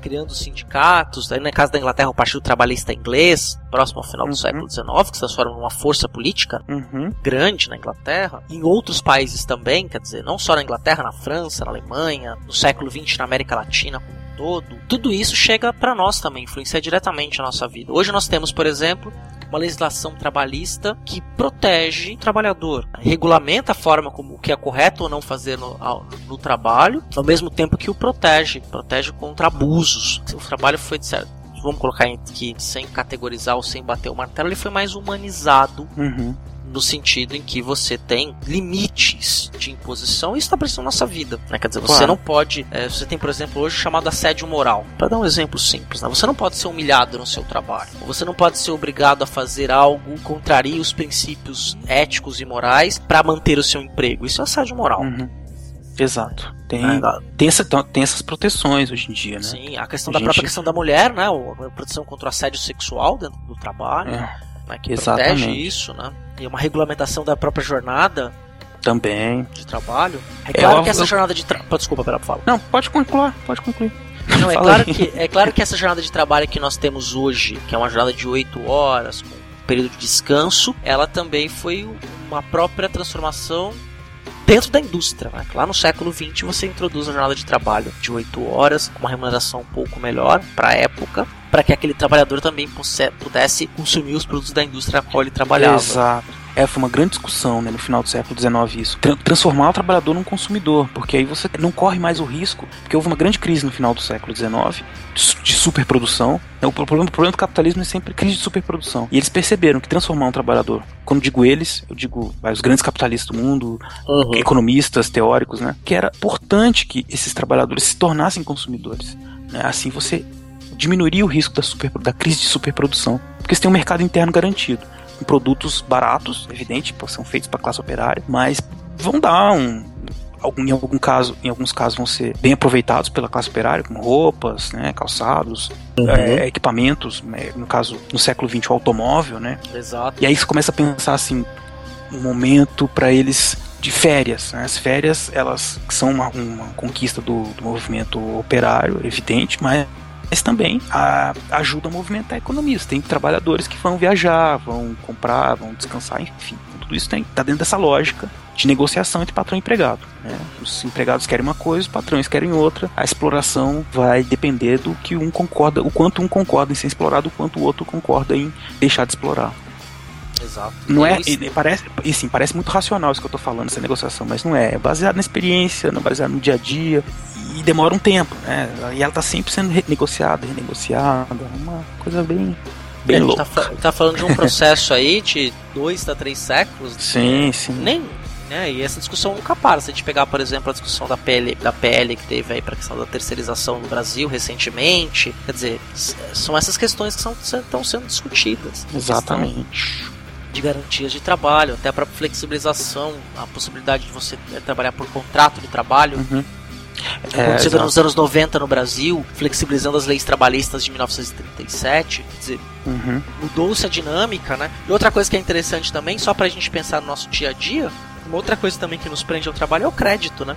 criando sindicatos, aí no caso da Inglaterra, o Partido Trabalhista Inglês, próximo ao final do Uhum. século XIX, que se transforma numa força política, Uhum. grande na Inglaterra, em outros países também, quer dizer, não só na Inglaterra, na França, na Alemanha, no século XX na América Latina como todo, tudo isso chega para nós também, influencia diretamente a nossa vida. Hoje nós temos, por exemplo, uma legislação trabalhista que protege o trabalhador, regulamenta a forma como que é correto ou não fazer no, ao- no trabalho, ao mesmo tempo que o protege, protege contra abusos. O trabalho foi de certo, vamos colocar aqui sem categorizar ou sem bater o martelo, ele foi mais humanizado Uhum. No sentido em que você tem limites de imposição e presente na nossa vida. Né? Quer dizer, você Claro. não pode. é, você tem, por exemplo, hoje o chamado assédio moral. Para dar um exemplo simples, né? você não pode ser humilhado no seu trabalho. Você não pode ser obrigado a fazer algo contraria os princípios éticos e morais para manter o seu emprego. Isso é assédio moral. Uhum. Exato. Tem, É, tem, essa, tem essas proteções hoje em dia, né? Sim, a questão A da gente- própria questão da mulher, né? A proteção contra o assédio sexual dentro do trabalho. É, né, que exatamente. protege isso, né? E uma regulamentação da própria jornada Também. de trabalho. É É, claro eu- que essa eu- jornada de trabalho. Desculpa, pera, fala. Não, pode concluir, pode concluir. Não, é claro, que, é claro que essa jornada de trabalho que nós temos hoje, que é uma jornada de 8 horas, com um período de descanso, ela também foi uma própria transformação dentro da indústria. Né? Lá no século XX você introduz a jornada de trabalho de 8 horas, com uma remuneração um pouco melhor para a época, para que aquele trabalhador também pudesse consumir os produtos da indústria na qual ele trabalhava. Exato. É, foi uma grande discussão né, no final do século XIX isso. Tra- transformar o trabalhador num consumidor, porque aí você não corre mais o risco, porque houve uma grande crise no final do século XIX de su- de superprodução. O pro- problema, o problema do capitalismo é sempre crise de superprodução. E eles perceberam que transformar um trabalhador, quando digo eles, eu digo os grandes capitalistas do mundo, Uhum. economistas, teóricos, né, que era importante que esses trabalhadores se tornassem consumidores. né? Assim você diminuiria o risco da, super, da crise de superprodução, porque você tem um mercado interno garantido produtos baratos, evidente, pô, são feitos para a classe operária, mas vão dar um em algum caso, em alguns casos vão ser bem aproveitados pela classe operária, como roupas, né, calçados, é, equipamentos, né, no caso no século XX o automóvel, né, Exato. e aí você começa a pensar assim, um momento para eles de férias. Né? As férias, elas são uma, uma conquista do, do movimento operário, evidente, mas, mas também a, ajuda a movimentar a economia. Você tem trabalhadores que vão viajar, vão comprar, vão descansar, enfim. Tudo isso está dentro dessa lógica de negociação entre patrão e empregado. né? Os empregados querem uma coisa, os patrões querem outra. A exploração vai depender do que um concorda, o quanto um concorda em ser explorado, o quanto o outro concorda em deixar de explorar. Exato. Não é, e- parece, e sim, parece muito racional isso que eu tô falando, essa negociação, mas não é. É baseado na experiência, não é baseado no dia a dia e demora um tempo, né? E ela tá sempre sendo renegociada, renegociada, uma coisa bem, bem a gente louca. tá, tá falando de um processo aí de dois a três séculos. Sim, sim. Nem. Né, e essa discussão nunca para. Se a gente pegar, por exemplo, a discussão da PL, da PL que teve aí para a questão da terceirização no Brasil recentemente, quer dizer, são essas questões que são, estão sendo discutidas. Exatamente. De garantias de trabalho, até a própria flexibilização, a possibilidade de você eh, trabalhar por contrato de trabalho. Uhum. É, Acontecendo exato. nos anos 90 no Brasil, flexibilizando as leis trabalhistas de 1937, quer dizer, Uhum. mudou-se a dinâmica, né? E outra coisa que é interessante também, só pra gente pensar no nosso dia a dia, uma outra coisa também que nos prende ao trabalho é o crédito, né?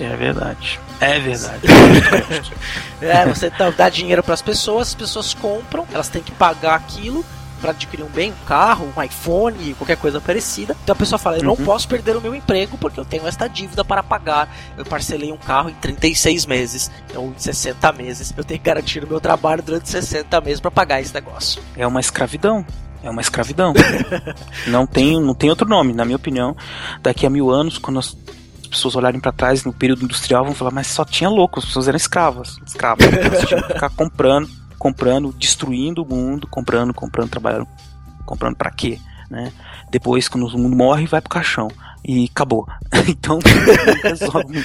É verdade. É verdade. É, você dá, dinheiro pras pessoas, as pessoas compram, elas têm que pagar aquilo pra adquirir um bem, um carro, um iPhone, qualquer coisa parecida. Então a pessoa fala: Eu não Uhum. posso perder o meu emprego porque eu tenho esta dívida para pagar. Eu parcelei um carro em 36 meses, ou em 60 meses. Eu tenho que garantir o meu trabalho durante 60 meses para pagar esse negócio. É uma escravidão. É uma escravidão. não, tem, não tem outro nome, na minha opinião. Daqui a mil anos, quando as pessoas olharem para trás no período industrial, vão falar, mas só tinha loucos, as pessoas eram escravas. Escravas. Elas tinham que ficar comprando, comprando, destruindo o mundo, comprando, comprando, trabalhando. Comprando para quê? Né? Depois, quando o mundo morre, vai pro caixão. E acabou. então, resolve.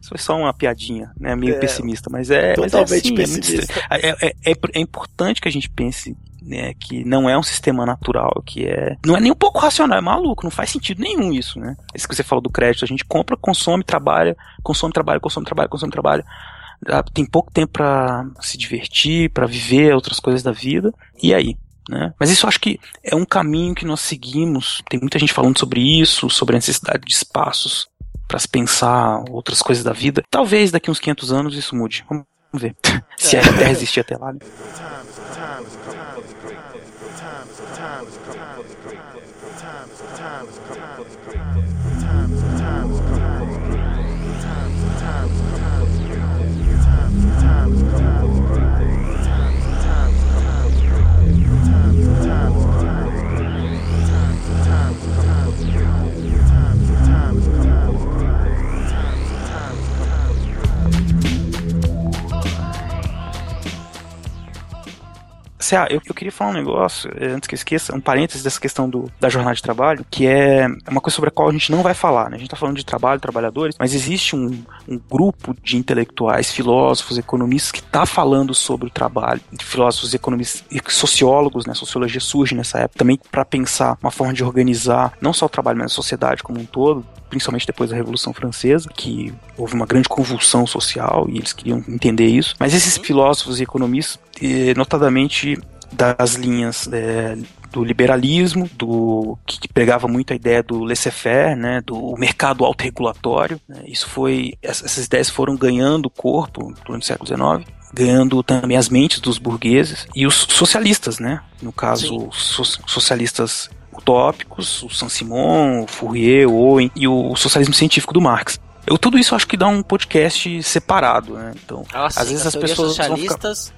Isso foi só uma piadinha, né? Meio É, pessimista, mas é. mas é totalmente assim, é pessimista. estra- é, é- é- é importante que a gente pense né, que não é um sistema natural, que é. Não é nem um pouco racional, é maluco, não faz sentido nenhum isso, né? Isso que você falou do crédito, a gente compra, consome, trabalha, consome, trabalha, consome, trabalha, consome, trabalha. Ah, Tem pouco tempo pra se divertir, pra viver outras coisas da vida, e aí? Né? Mas isso eu acho que é um caminho que nós seguimos. Tem muita gente falando sobre isso, sobre a necessidade de espaços para se pensar outras coisas da vida. Talvez daqui uns 500 anos isso mude. Vamos ver. se a Terra existir até lá. né? Cé, eu, eu queria falar um negócio, eh, antes que eu esqueça, um parênteses dessa questão do, da jornada de trabalho, que é uma coisa sobre a qual a gente não vai falar, né? A gente tá falando de trabalho, trabalhadores, mas existe um, um grupo de intelectuais, filósofos, economistas que tá falando sobre o trabalho, filósofos, economistas e sociólogos, né? Sociologia surge nessa época também para pensar uma forma de organizar não só o trabalho, mas a sociedade como um todo, principalmente depois da Revolução Francesa, que houve uma grande convulsão social e eles queriam entender isso. Mas esses filósofos e economistas, eh, notadamente das linhas é, do liberalismo, do que, que pregava muito a ideia do laissez-faire, né, do mercado autorregulatório. Né, isso foi, essas ideias foram ganhando corpo durante o século XIX ganhando também as mentes dos burgueses e os socialistas, né? No caso, so socialistas utópicos, o Saint-Simon, o Fourier, o Owen e o socialismo científico do Marx. Eu, tudo isso acho que dá um podcast separado, né? Então, ah, às vezes as pessoas socialistas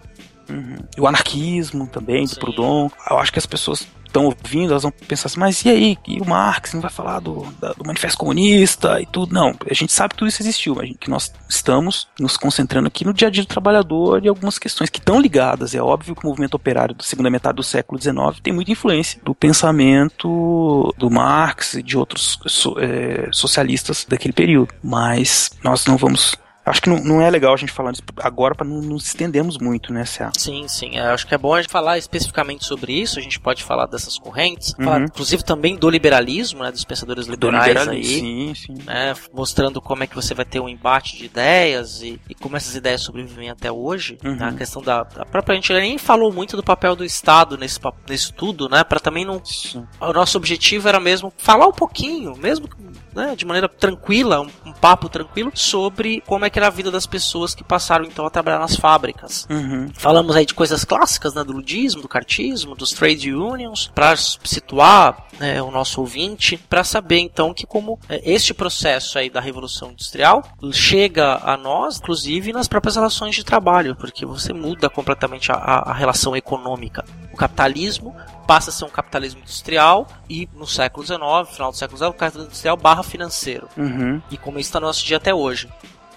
Uhum. O anarquismo também, Sim. do Proudhon. Eu acho que as pessoas estão ouvindo, elas vão pensar assim, mas e aí? E o Marx não vai falar do, da, do Manifesto Comunista e tudo? Não, a gente sabe que tudo isso existiu, mas que nós estamos nos concentrando aqui no dia a dia do trabalhador e algumas questões que estão ligadas. É óbvio que o movimento operário da segunda metade do século XIX tem muita influência do pensamento do Marx e de outros so, é, socialistas daquele período, mas nós não vamos Acho que não, não, é legal a gente falar disso agora para não nos estendermos muito, né, Cé? Sim, sim. Eu acho que é bom a gente falar especificamente sobre isso. A gente pode falar dessas correntes, uhum. falar, inclusive também do liberalismo, né, dos pensadores liberais aí, sim, sim. Né, mostrando como é que você vai ter um embate de ideias e, e como essas ideias sobrevivem até hoje. Uhum. Né, a questão da, da própria a gente nem falou muito do papel do Estado nesse, nesse tudo, né, para também não. Sim. O nosso objetivo era mesmo falar um pouquinho, mesmo né, de maneira tranquila, um, um, papo tranquilo, sobre como é que era a vida das pessoas que passaram então a trabalhar nas fábricas. Uhum. Falamos aí de coisas clássicas, né, do ludismo, do cartismo, dos trade unions, para situar né, o nosso ouvinte, para saber então que como é, este processo aí da Revolução Industrial chega a nós, inclusive nas próprias relações de trabalho, porque você muda completamente a, a relação econômica. O capitalismo passa a ser um capitalismo industrial e no século XIX, final do século XIX, o capitalismo industrial barra financeiro. Uhum. E como isso está no nosso dia até hoje.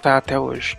Tá até hoje.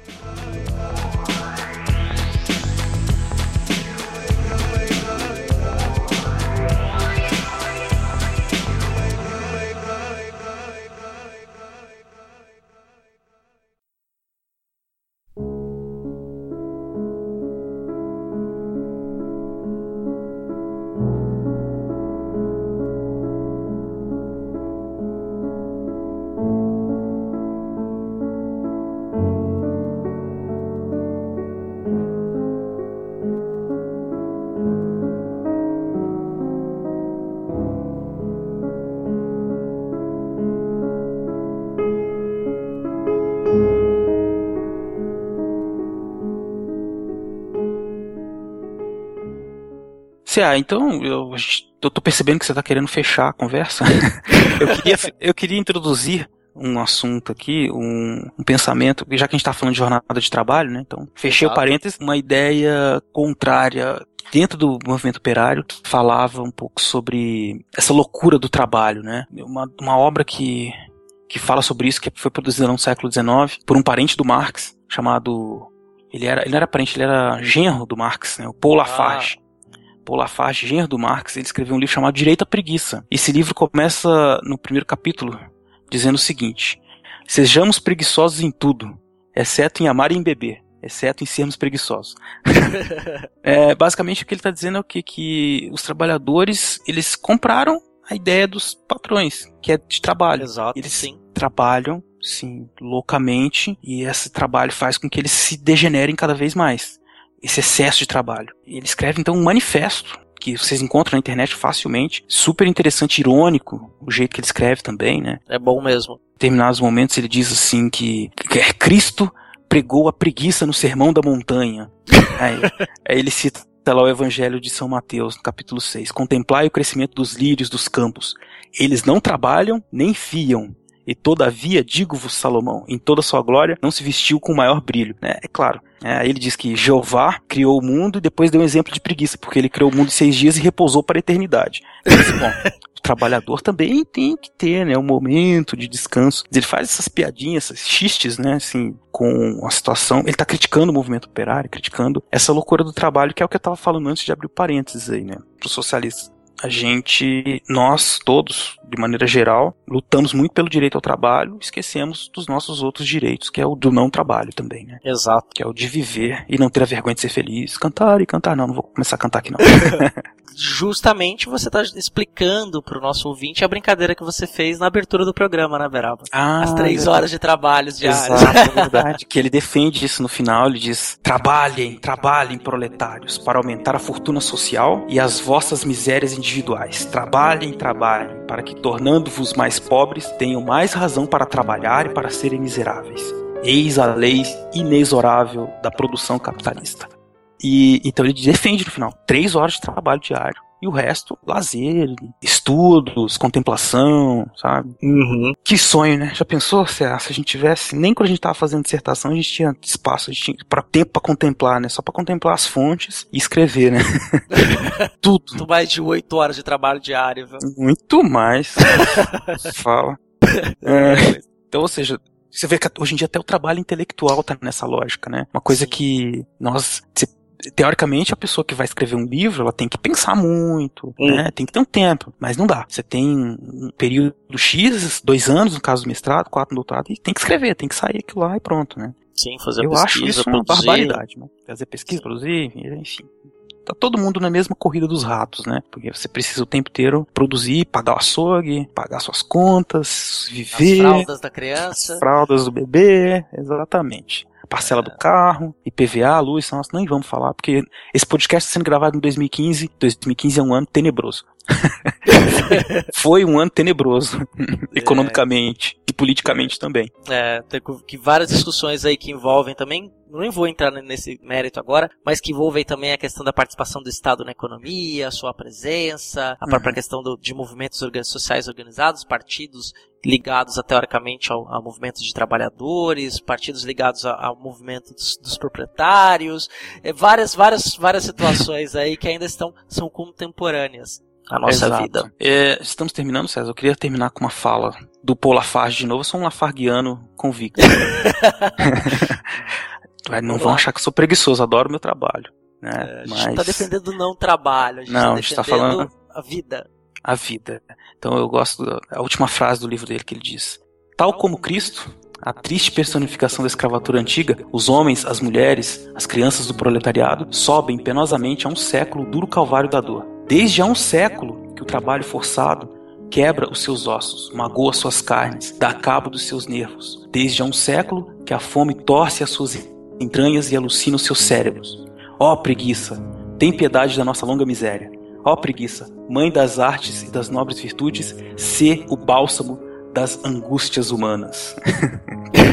CA, então eu, eu tô percebendo que você tá querendo fechar a conversa. eu, queria, eu queria introduzir um assunto aqui, um, um, pensamento, já que a gente está falando de jornada de trabalho, né? Então, fechei Exato. o parênteses, uma ideia contrária dentro do movimento operário falava um pouco sobre essa loucura do trabalho, né? Uma, uma obra que, que fala sobre isso, que foi produzida no século XIX por um parente do Marx, chamado ele era, ele não era parente, ele era genro do Marx, né? O Paul Lafarge. Ah. Paul Lafarge, genro do Marx, ele escreveu um livro chamado Direito à Preguiça. Esse livro começa no primeiro capítulo dizendo o seguinte: Sejamos preguiçosos em tudo, exceto em amar e em beber, exceto em sermos preguiçosos. é, basicamente o que ele está dizendo é o que que os trabalhadores eles compraram a ideia dos patrões, que é de trabalho. Exato, eles sim. trabalham sim, loucamente, e esse trabalho faz com que eles se degenerem cada vez mais esse excesso de trabalho. Ele escreve então um manifesto que vocês encontram na internet facilmente, super interessante, irônico, o jeito que ele escreve também, né? É bom mesmo. Em determinados momentos ele diz assim que, que é Cristo pregou a preguiça no sermão da montanha. aí, aí ele cita lá o Evangelho de São Mateus, no capítulo 6. Contemplai o crescimento dos lírios dos campos. Eles não trabalham nem fiam. E todavia, digo-vos, Salomão, em toda sua glória, não se vestiu com maior brilho. né? É claro. É, ele diz que Jeová criou o mundo e depois deu um exemplo de preguiça, porque ele criou o mundo em seis dias e repousou para a eternidade. Mas, bom, o trabalhador também tem que ter, né, um momento de descanso. Ele faz essas piadinhas, esses xistes, né, assim, com a situação. Ele tá criticando o movimento operário, criticando essa loucura do trabalho, que é o que eu tava falando antes de abrir o parênteses aí, né, pros socialistas a gente, nós todos, de maneira geral, lutamos muito pelo direito ao trabalho, esquecemos dos nossos outros direitos, que é o do não trabalho também, né? Exato. Que é o de viver e não ter a vergonha de ser feliz. Cantar e cantar, não, não vou começar a cantar aqui não. Justamente você tá explicando pro nosso ouvinte a brincadeira que você fez na abertura do programa, né, Beraba? Ah, As três verdade. horas de trabalhos diários. Exato, é verdade. que ele defende isso no final, ele diz: trabalhem, trabalhem, proletários, para aumentar a fortuna social e as vossas misérias individuais. Trabalhem, trabalhem, para que, tornando-vos mais pobres, tenham mais razão para trabalhar e para serem miseráveis. Eis a lei inexorável da produção capitalista. E então ele defende no final três horas de trabalho diário. E o resto, lazer, estudos, contemplação, sabe? Uhum. Que sonho, né? Já pensou se a, se a gente tivesse, nem quando a gente tava fazendo dissertação, a gente tinha espaço, a gente tinha pra, tempo pra contemplar, né? Só pra contemplar as fontes e escrever, né? Tudo. Muito mais de oito horas de trabalho diário, viu? Muito mais. Fala. É, então, ou seja, você vê que hoje em dia até o trabalho intelectual tá nessa lógica, né? Uma coisa que nós. Teoricamente, a pessoa que vai escrever um livro, ela tem que pensar muito, né? Tem que ter um tempo, mas não dá. Você tem um período X, dois anos, no caso do mestrado, quatro no doutorado, e tem que escrever, tem que sair aquilo lá e pronto, né? Sim, fazer Eu pesquisa, acho isso uma produzir. barbaridade, né? Fazer pesquisa, produzir, enfim. Tá todo mundo na mesma corrida dos ratos, né? Porque você precisa o tempo inteiro produzir, pagar o açougue, pagar suas contas, As viver, fraldas da criança. fraldas do bebê, exatamente. Parcela do carro, IPVA, luz, nossa, nem vamos falar, porque esse podcast está sendo gravado em 2015. 2015 é um ano tenebroso. Foi um ano tenebroso, economicamente e politicamente também. É, tem que várias discussões aí que envolvem também, não vou entrar nesse mérito agora, mas que envolvem também a questão da participação do Estado na economia, a sua presença, a própria Uhum. questão do- de movimentos sociais organizados, partidos ligados a, teoricamente ao, a movimentos de trabalhadores, partidos ligados ao movimento dos, dos proprietários, é, várias, várias, várias situações aí que ainda estão são contemporâneas à nossa Exato. vida. É, estamos terminando, César. Eu queria terminar com uma fala do Paul Lafarge de novo. Eu sou um lafarguiano convicto. Não vão achar que eu sou preguiçoso, adoro meu trabalho. Né? A gente Mas não tá defendendo o não trabalho, a gente Não, tá a gente tá defendendo falando- a vida. a vida. Então eu gosto da a última frase do livro dele que ele diz: Tal como Cristo, a triste personificação da escravatura antiga, os homens, as mulheres, as crianças do proletariado sobem penosamente a um século duro calvário da dor. Desde há um século que o trabalho forçado quebra os seus ossos, magoa suas carnes, dá cabo dos seus nervos. Desde há um século que a fome torce as suas entranhas e alucina os seus cérebros. Ó preguiça, tem piedade da nossa longa miséria. Ó preguiça, mãe das artes e das nobres virtudes, sê o bálsamo das angústias humanas.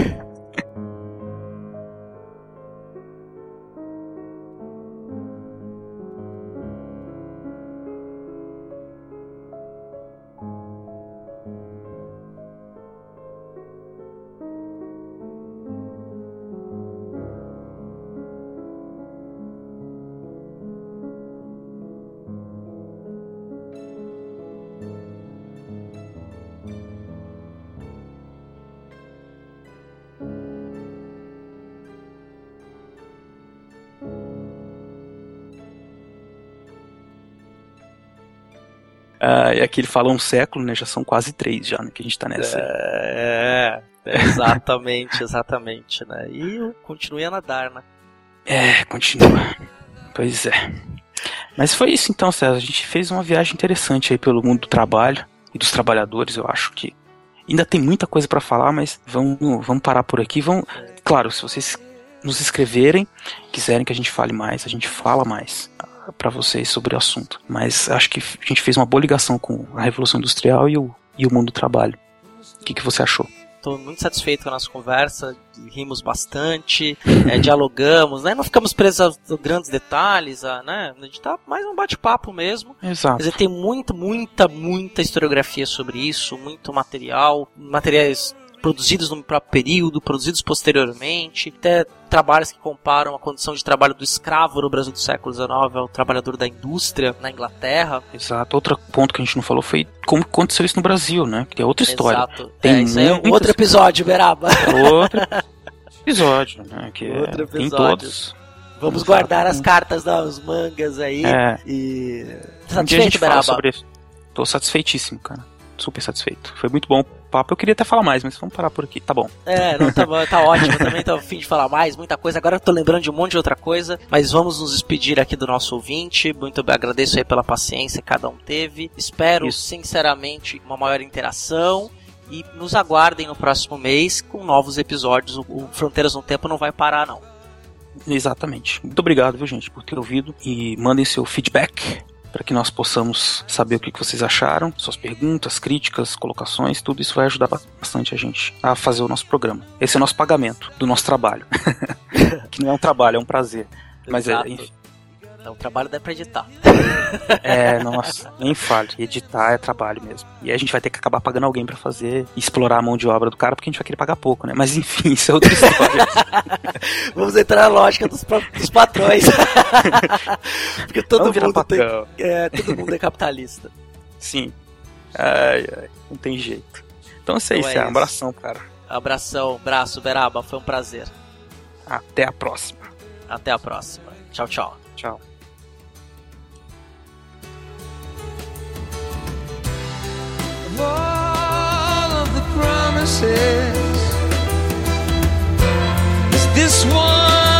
Ah, e aqui ele fala um século, né? Já são quase três já, né? Que a gente tá nessa. aí. É, exatamente, exatamente, né? E continue a nadar, né? É, continua. Pois é. Mas foi isso então, César. A gente fez uma viagem interessante aí pelo mundo do trabalho e dos trabalhadores. Eu acho que ainda tem muita coisa pra falar, mas vamos, vamos parar por aqui. Vão, claro, se vocês nos escreverem, quiserem que a gente fale mais, a gente fala mais para vocês sobre o assunto. Mas acho que a gente fez uma boa ligação com a Revolução Industrial e o, e o mundo do trabalho. O que, que você achou? tô muito satisfeito com a nossa conversa, rimos bastante, é, dialogamos, né? Não ficamos presos a grandes detalhes, a, né? A gente tá mais um bate-papo mesmo. Exato. Quer dizer, tem muita, muita, muita historiografia sobre isso, muito material, materiais produzidos no próprio período, produzidos posteriormente, até trabalhos que comparam a condição de trabalho do escravo no Brasil do século XIX ao trabalhador da indústria na Inglaterra. Exato. Outro ponto que a gente não falou foi como aconteceu isso no Brasil, né? Que é outra história. Exato. Tem é, isso aí é um outro episódio, Beraba. Outro episódio, né? Que outro episódio. Tem todos. Vamos Exato. guardar as cartas das mangas aí. É. E. Satisfeito, um Beraba? Sobre isso. Tô satisfeitíssimo, cara super satisfeito. Foi muito bom papo. Eu queria até falar mais, mas vamos parar por aqui. Tá bom. É, não, tá, bom, tá ótimo. também tô afim de falar mais, muita coisa. Agora eu tô lembrando de um monte de outra coisa. Mas vamos nos despedir aqui do nosso ouvinte. Muito agradeço aí pela paciência que cada um teve. Espero, Isso. sinceramente, uma maior interação. E nos aguardem no próximo mês com novos episódios. O Fronteiras no Tempo não vai parar, não. Exatamente. Muito obrigado, viu, gente, por ter ouvido. E mandem seu feedback para que nós possamos saber o que vocês acharam, suas perguntas, críticas, colocações, tudo isso vai ajudar bastante a gente a fazer o nosso programa. Esse é o nosso pagamento do nosso trabalho. que não é um trabalho, é um prazer. Mas é, enfim. Então o trabalho dá pra editar. É, nossa, nem fale. Editar é trabalho mesmo. E a gente vai ter que acabar pagando alguém para fazer e explorar a mão de obra do cara, porque a gente vai querer pagar pouco, né? Mas enfim, isso é outra história. Vamos entrar na lógica dos, dos patrões. porque todo Vamos mundo tem, é, todo mundo é capitalista. Sim. Ai, ai, não tem jeito. Então é isso aí, então é um abração, cara. Abração, braço, Beraba, foi um prazer. Até a próxima. Até a próxima. Tchau, tchau. Tchau. All of the promises, is this one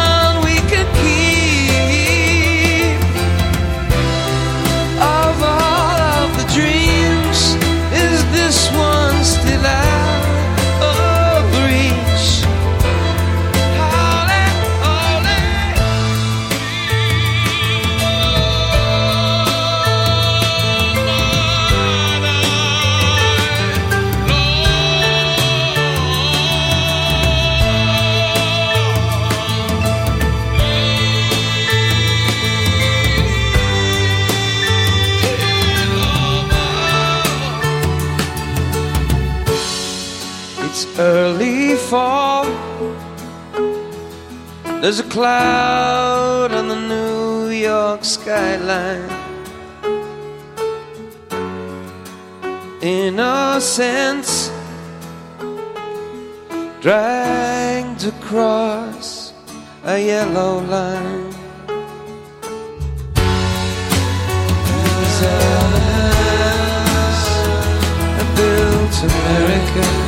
early fall. There's a cloud on the New York skyline. Innocence dragged across a yellow line. Built America.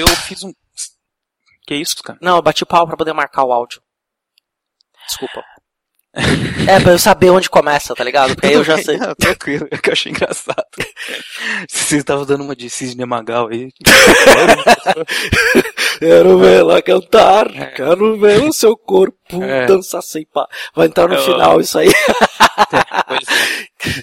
Eu fiz um. Que isso, cara? Não, eu bati o pau pra poder marcar o áudio. Desculpa. É, pra eu saber onde começa, tá ligado? Porque aí eu já sei. Não, tranquilo, é que eu achei engraçado. Você estava dando uma de Cisne Magal aí. Quero vê-la cantar, quero ver o seu corpo É. dançar sem pá. Vai entrar no Eu- final isso aí. Pois é.